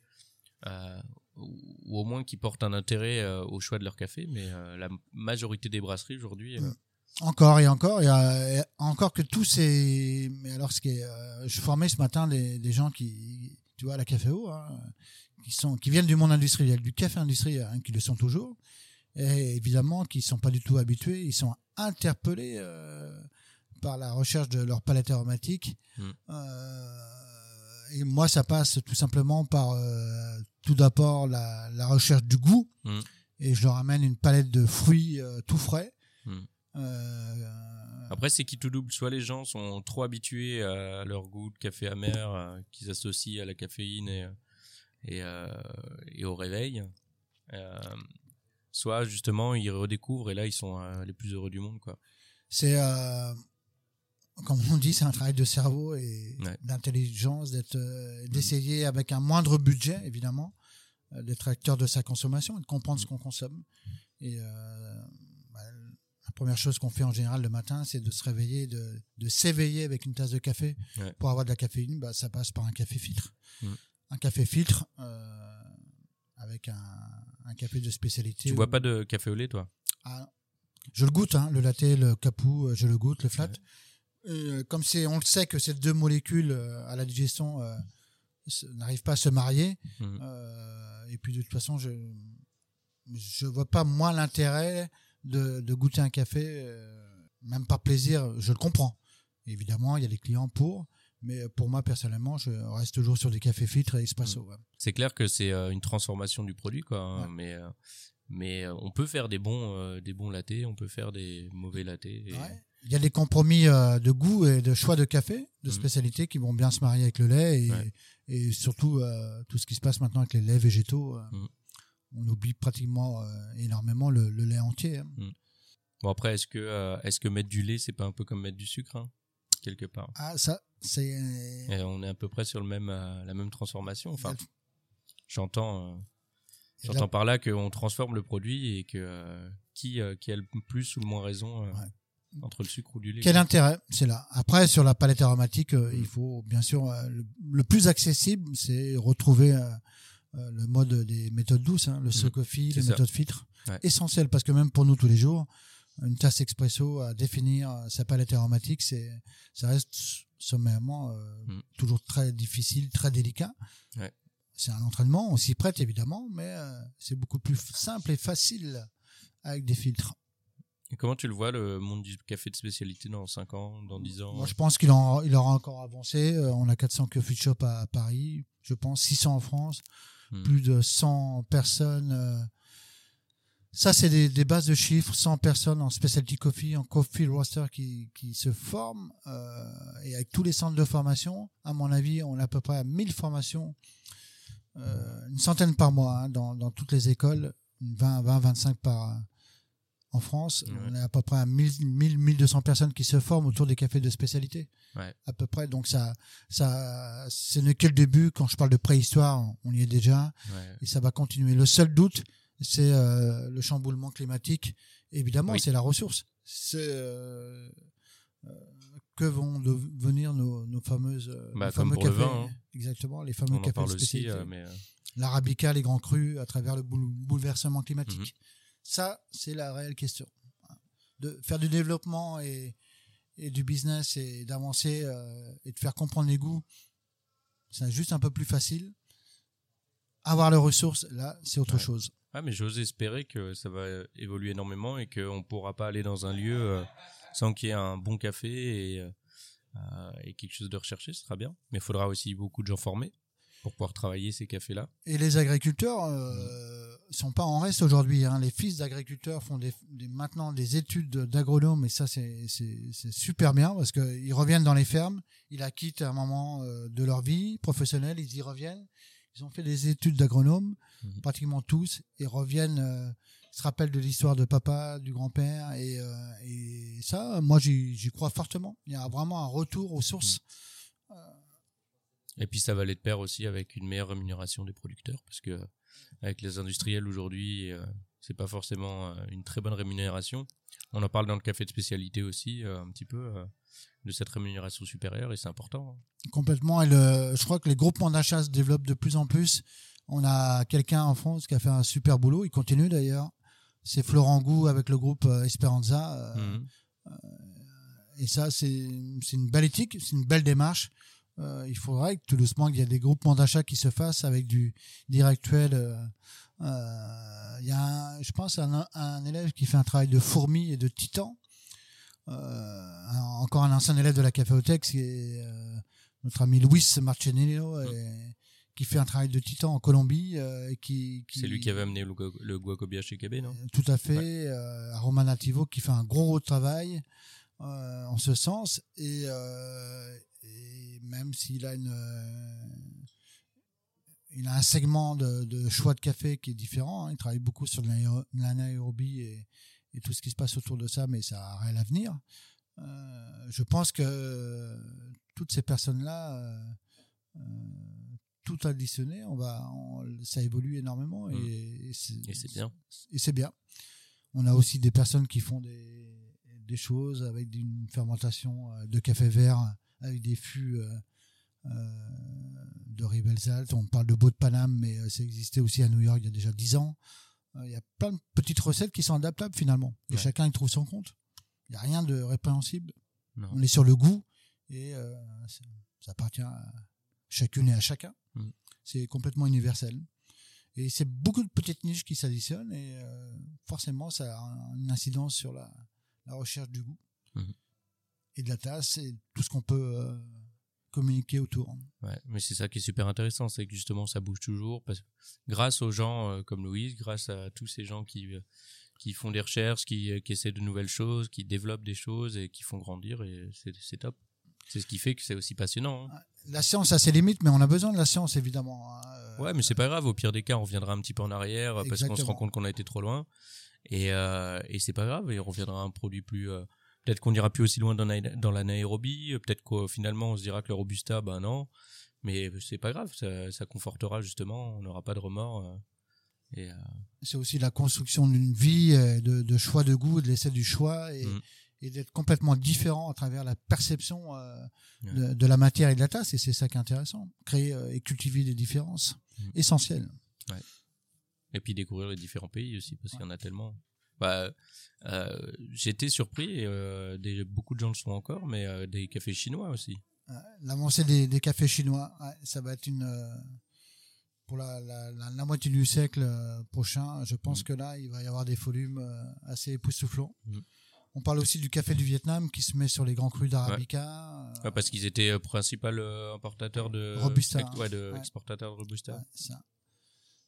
euh, ou, au moins qui portent un intérêt euh, au choix de leur café, mais euh, la majorité des brasseries aujourd'hui, euh, Ouais. Encore et encore, il y a et encore que tous ces. Mais alors, ce qui est, euh, je formais ce matin des, des gens qui, tu vois, à la caféo, hein, qui sont, qui viennent du monde industriel, du café industriel, hein, qui le sont toujours, et évidemment, qui sont pas du tout habitués, ils sont interpellés euh, par la recherche de leur palette aromatique. Mm. Euh, et moi, ça passe tout simplement par tout d'abord la, la recherche du goût, Mm. et je leur amène une palette de fruits tout frais. Mm. Euh, Après, c'est qui tout double? Soit les gens sont trop habitués à leur goût de café amer euh, qu'ils associent à la caféine et, et, euh, et au réveil. Soit justement, ils redécouvrent et là, ils sont les plus heureux du monde. quoi. c'est euh, comme on dit, c'est un travail de cerveau et Ouais. d'intelligence, d'être, euh, d'essayer avec un moindre budget, évidemment, d'être acteur de sa consommation et de comprendre ce qu'on consomme. Et euh, la première chose qu'on fait en général le matin, c'est de se réveiller, de, de s'éveiller avec une tasse de café. Ouais. Pour avoir de la caféine, bah, ça passe par un café filtre. Mm. Un café filtre euh, avec un, un café de spécialité. Tu bois pas de café au lait, toi? Ah, je le goûte, hein, le latte, le capou, je le goûte, le flat. Euh, comme c'est, on le sait que ces deux molécules euh, à la digestion n'arrivent pas à se marier. Euh, et puis de toute façon, je je vois pas moi l'intérêt de, de goûter un café, euh, même par plaisir. Je le comprends. Évidemment, il y a des clients pour, mais pour moi personnellement, je reste toujours sur des cafés filtres et espresso. ouais. C'est clair que c'est euh, une transformation du produit, quoi. hein, Ouais. Mais, euh, mais on peut faire des bons, des bons lattés, on peut faire des mauvais et- Ouais. Il y a des compromis de goût et de choix de café, de Mhm. spécialité qui vont bien se marier avec le lait et, et surtout euh, tout ce qui se passe maintenant avec les laits végétaux. euh, Mhm. On oublie pratiquement euh, énormément le, le lait entier. hein. Bon après, est-ce que euh, est-ce que mettre du lait, c'est pas un peu comme mettre du sucre, hein, quelque part? Ah, ça, c'est. Et on est à peu près sur le même, euh, la même transformation. Enfin, j'entends, euh, j'entends là- par là qu'on transforme le produit et que euh, qui, euh, qui a le plus ou le moins raison euh, Ouais. entre le sucre ou du lait. Quel intérêt? C'est là. Après, sur la palette aromatique, euh, il faut bien sûr euh, le, le plus accessible, c'est retrouver euh, le mode des méthodes douces, hein, le Socofi, Mmh. c'est les ça. méthodes filtres. Ouais. Essentiel parce que même pour nous tous les jours, une tasse expresso à définir euh, sa palette aromatique, c'est ça reste sommairement euh, Mm. toujours très difficile, très délicat. Ouais. C'est un entraînement, on s'y prête évidemment, mais euh, c'est beaucoup plus simple et facile avec des filtres. Et comment tu le vois le monde du café de spécialité dans 5 ans, dans 10 ans? Moi, je pense qu'il en, il aura encore avancé. On a 400 coffee shops à Paris, je pense 600 en France, Hmm. plus de 100 personnes. euh, Ça, c'est des, bases de chiffres. 100 personnes en specialty coffee, en coffee roaster qui, qui se forment. euh, et avec tous les centres de formation, à mon avis, on est à peu près à 1000 formations, euh, une centaine par mois hein, dans, dans toutes les écoles, 20, 20 25 par en France. Ouais. On est à peu près à 1000, 1000, 1200 personnes qui se forment autour des cafés de spécialité. Ouais. À peu près. Donc ça, ça, ce n'est que le début. Quand je parle de préhistoire, on y est déjà Ouais. et ça va continuer. Le seul doute, c'est euh, le chamboulement climatique. Évidemment, Oui. c'est la ressource. C'est euh, euh, que vont devenir nos, nos fameuses, Bah, nos fameux le cafés, vin, hein. exactement, les fameux cafés de aussi, spécialité. mais L'arabica, les grands crus, à travers le boule- bouleversement climatique. Mhm. Ça, c'est la réelle question. De faire du développement et, et du business et d'avancer euh, et de faire comprendre les goûts, c'est juste un peu plus facile. Avoir les ressources, là, c'est autre Ouais. chose. Ah, mais j'ose espérer que ça va évoluer énormément et qu'on ne pourra pas aller dans un lieu euh, sans qu'il y ait un bon café et, euh, et quelque chose de recherché, ce sera bien. Mais il faudra aussi beaucoup de gens formés pour pouvoir travailler ces cafés-là. Et les agriculteurs euh, sont pas en reste aujourd'hui. Hein. Les fils d'agriculteurs font des, des- maintenant des études d'agronomes et ça c'est super bien parce qu'ils reviennent dans les fermes, ils la quittent à un moment euh, de leur vie professionnelle, ils y reviennent, ils ont fait des études d'agronome, Mhm. pratiquement tous, et reviennent, euh, se rappellent de l'histoire de papa, du grand-père, et, euh, et ça, moi, j'y j'y crois fortement. Il y a vraiment un retour aux sources. Et puis ça va aller de pair aussi avec une meilleure rémunération des producteurs, parce que avec les industriels aujourd'hui, euh, c'est pas forcément euh, une très bonne rémunération. On en parle dans le café de spécialité aussi, euh, un petit peu, de cette rémunération supérieure, et c'est important. hein. Complètement. Et le, je crois que les groupements d'achat se développent de plus en plus. On a quelqu'un en France qui a fait un super boulot. Il continue d'ailleurs. C'est Florent Gou avec le groupe Esperanza. Mhm. Et ça, c'est une belle éthique, c'est une belle démarche. Euh, il faudrait que tout doucement qu'il y ait des groupements d'achat qui se fassent avec du directuel. euh, euh, Il y a, un- je pense, un, un élève qui fait un travail de fourmi et de titan. Encore un ancien élève de la Caféothèque, c'est notre ami Luis Marcenillo, et- qui fait un travail de titan en Colombie. euh, et qui, qui- C'est lui qui avait amené le, gu- le guacobia chez KB, non? Tout à fait. Euh, à Roman Nativo qui fait un gros travail euh, en ce sens. Et même s'il a une, euh, il a un segment de, de choix de café qui est différent. hein. Il travaille beaucoup sur l'anaéro- l'anaérobie et, et tout ce qui se passe autour de ça, mais ça a réel avenir. Euh, je pense que toutes ces personnes-là, euh, euh, tout additionné, on va, on- ça évolue énormément et, et Et c'est bien. et c'est bien. On a aussi des personnes qui font des, des choses avec une fermentation de café vert avec des fûts euh, euh, de Ribelsalt. On parle de Beau de Paname, mais euh, ça existait aussi à New York il y a déjà 10 ans. Il y a plein de petites recettes qui sont adaptables finalement. Et Ouais. chacun y trouve son compte. Il n'y a rien de répréhensible. Non. On est sur le goût et euh, ça, appartient à chacune et à chacun. Mm. C'est complètement universel. Et c'est beaucoup de petites niches qui s'additionnent et euh, forcément ça a une incidence sur la, la recherche du goût Mhm. Et de la tasse et tout ce qu'on peut euh, communiquer autour. Ouais, mais c'est ça qui est super intéressant, c'est que justement ça bouge toujours parce que grâce aux gens euh, comme Louise, grâce à tous ces gens qui euh, qui font des recherches, qui, qui essaient de nouvelles choses, qui développent des choses et qui font grandir et c'est top. C'est ce qui fait que c'est aussi passionnant. hein. La science a ses limites, mais on a besoin de la science évidemment. hein. Euh, Ouais, mais c'est pas grave. Au pire des cas, on reviendra un petit peu en arrière parce qu'on se rend compte qu'on a été trop loin. Et, euh, et c'est pas grave. Et on reviendra à un produit plus. euh, peut-être qu'on ira plus aussi loin dans, la- dans l'anaérobie. euh, Peut-être qu'au finalement on se dira que le robusta, ben non. Mais c'est pas grave. Ça, ça confortera justement. On n'aura pas de remords. euh, euh, c'est aussi la construction d'une vie, de, de choix de goût, de l'essai du choix et, et d'être complètement différent à travers la perception euh, Ouais. de, la matière et de la tasse. Et c'est ça qui est intéressant. Créer euh, et cultiver des différences Mhm. essentielles. et puis découvrir les différents pays aussi parce qu'il y en a tellement. Bah, euh, j'étais surpris. et, euh, des, beaucoup de gens le sont encore, mais euh, des cafés chinois aussi. Euh, L'avancée des, des cafés chinois, ouais, ça va être une euh, pour la, la, la, la moitié du siècle prochain. Je pense Mhm. que là, il va y avoir des volumes assez époustouflants. Mhm. On parle aussi du café du Vietnam qui se met sur les grands crus d'arabica. Ouais, parce qu'ils étaient principal importateurs de Robusta, ex- de robusta. Ça.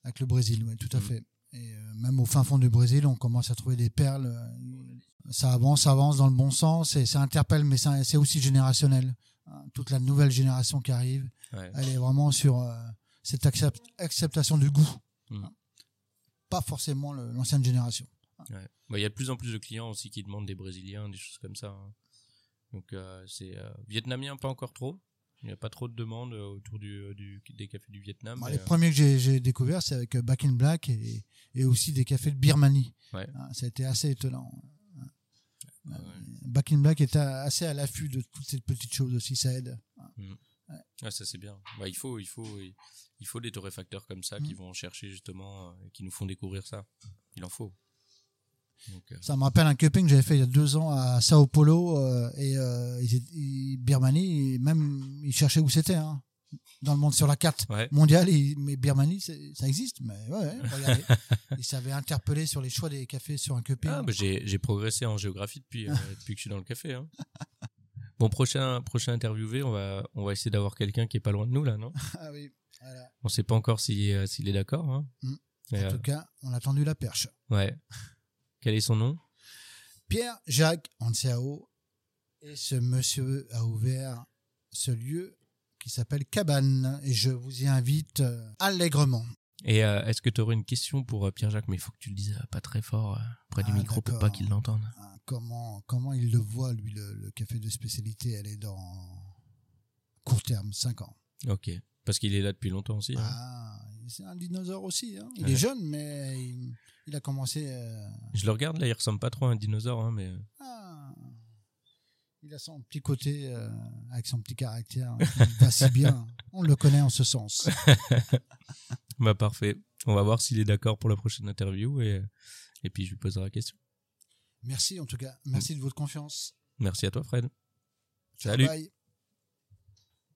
Avec le Brésil, oui, tout à Mhm. fait. Et euh, même au fin fond du Brésil, on commence à trouver des perles. euh, Ça avance, ça avance dans le bon sens et ça interpelle, mais c'est aussi générationnel. Hein, Toute la nouvelle génération qui arrive, Ouais. elle est vraiment sur euh, cette accept- acceptation du goût. Mhm. Hein. Pas forcément l'ancienne génération. Ouais. Bah, Il y a de plus en plus de clients aussi qui demandent des Brésiliens, des choses comme ça. hein. Donc euh, c'est euh, vietnamien pas encore trop. Il n'y a pas trop de demandes euh, autour du, euh, du- des cafés du Vietnam. Les euh, premiers que j'ai- découverts, c'est avec Back in Black et, et aussi des cafés de Birmanie. Ouais. Hein, ça a été assez étonnant. ouais. Back in Black est assez à l'affût de toutes ces petites choses aussi, ça aide. Ah, ça c'est bien. Bah, il faut, il faut, il faut des torréfacteurs comme ça Mm. qui vont chercher justement, et qui nous font découvrir ça. Il en faut. Ça me rappelle un cupping que j'avais fait il y a deux ans à Sao Paulo euh, et euh, ils étaient- ils- Birmanie, même ils cherchaient où c'était hein, dans le monde sur la carte ouais. mondiale. et- mais Birmanie, ça existe. Mais ouais, regardez. ils s'avaient interpellé sur les choix des cafés sur un cupping. Ah, bah, j'ai, progressé en géographie depuis, euh, depuis que je suis dans le café. Hein. Bon, prochain, prochain interviewé, on va, on va essayer d'avoir quelqu'un qui est pas loin de nous là, non? Ah oui, voilà. On sait pas encore s'il, est- s'il est d'accord. Hein. Mm. En tout cas, on a tendu la perche. ouais. Quel est son nom? Pierre-Jacques Anciao et ce monsieur a ouvert ce lieu qui s'appelle Cabane et je vous y invite euh, allègrement. Et euh, est-ce que tu aurais une question pour euh, Pierre-Jacques? Mais il faut que tu le dises pas très fort près du Ah, micro pour pas qu'il l'entende. Ah, Comment, comment il le voit, lui, le, le café de spécialité? Elle est dans court terme, 5 ans. Ok. Parce qu'il est là depuis longtemps aussi. hein? Ah, c'est un dinosaure aussi. hein? Il Ouais. est jeune, mais il, il a commencé. euh, Je le regarde là, il ressemble pas trop à un dinosaure, hein, mais euh, ah, il a son petit côté euh, avec son petit caractère qui va si bien. On le connaît en ce sens. bah parfait. On va voir s'il est d'accord pour la prochaine interview et et puis je lui poserai la question. Merci en tout cas. Merci de votre confiance. Merci à toi, Fred. Ciao, Salut. bye.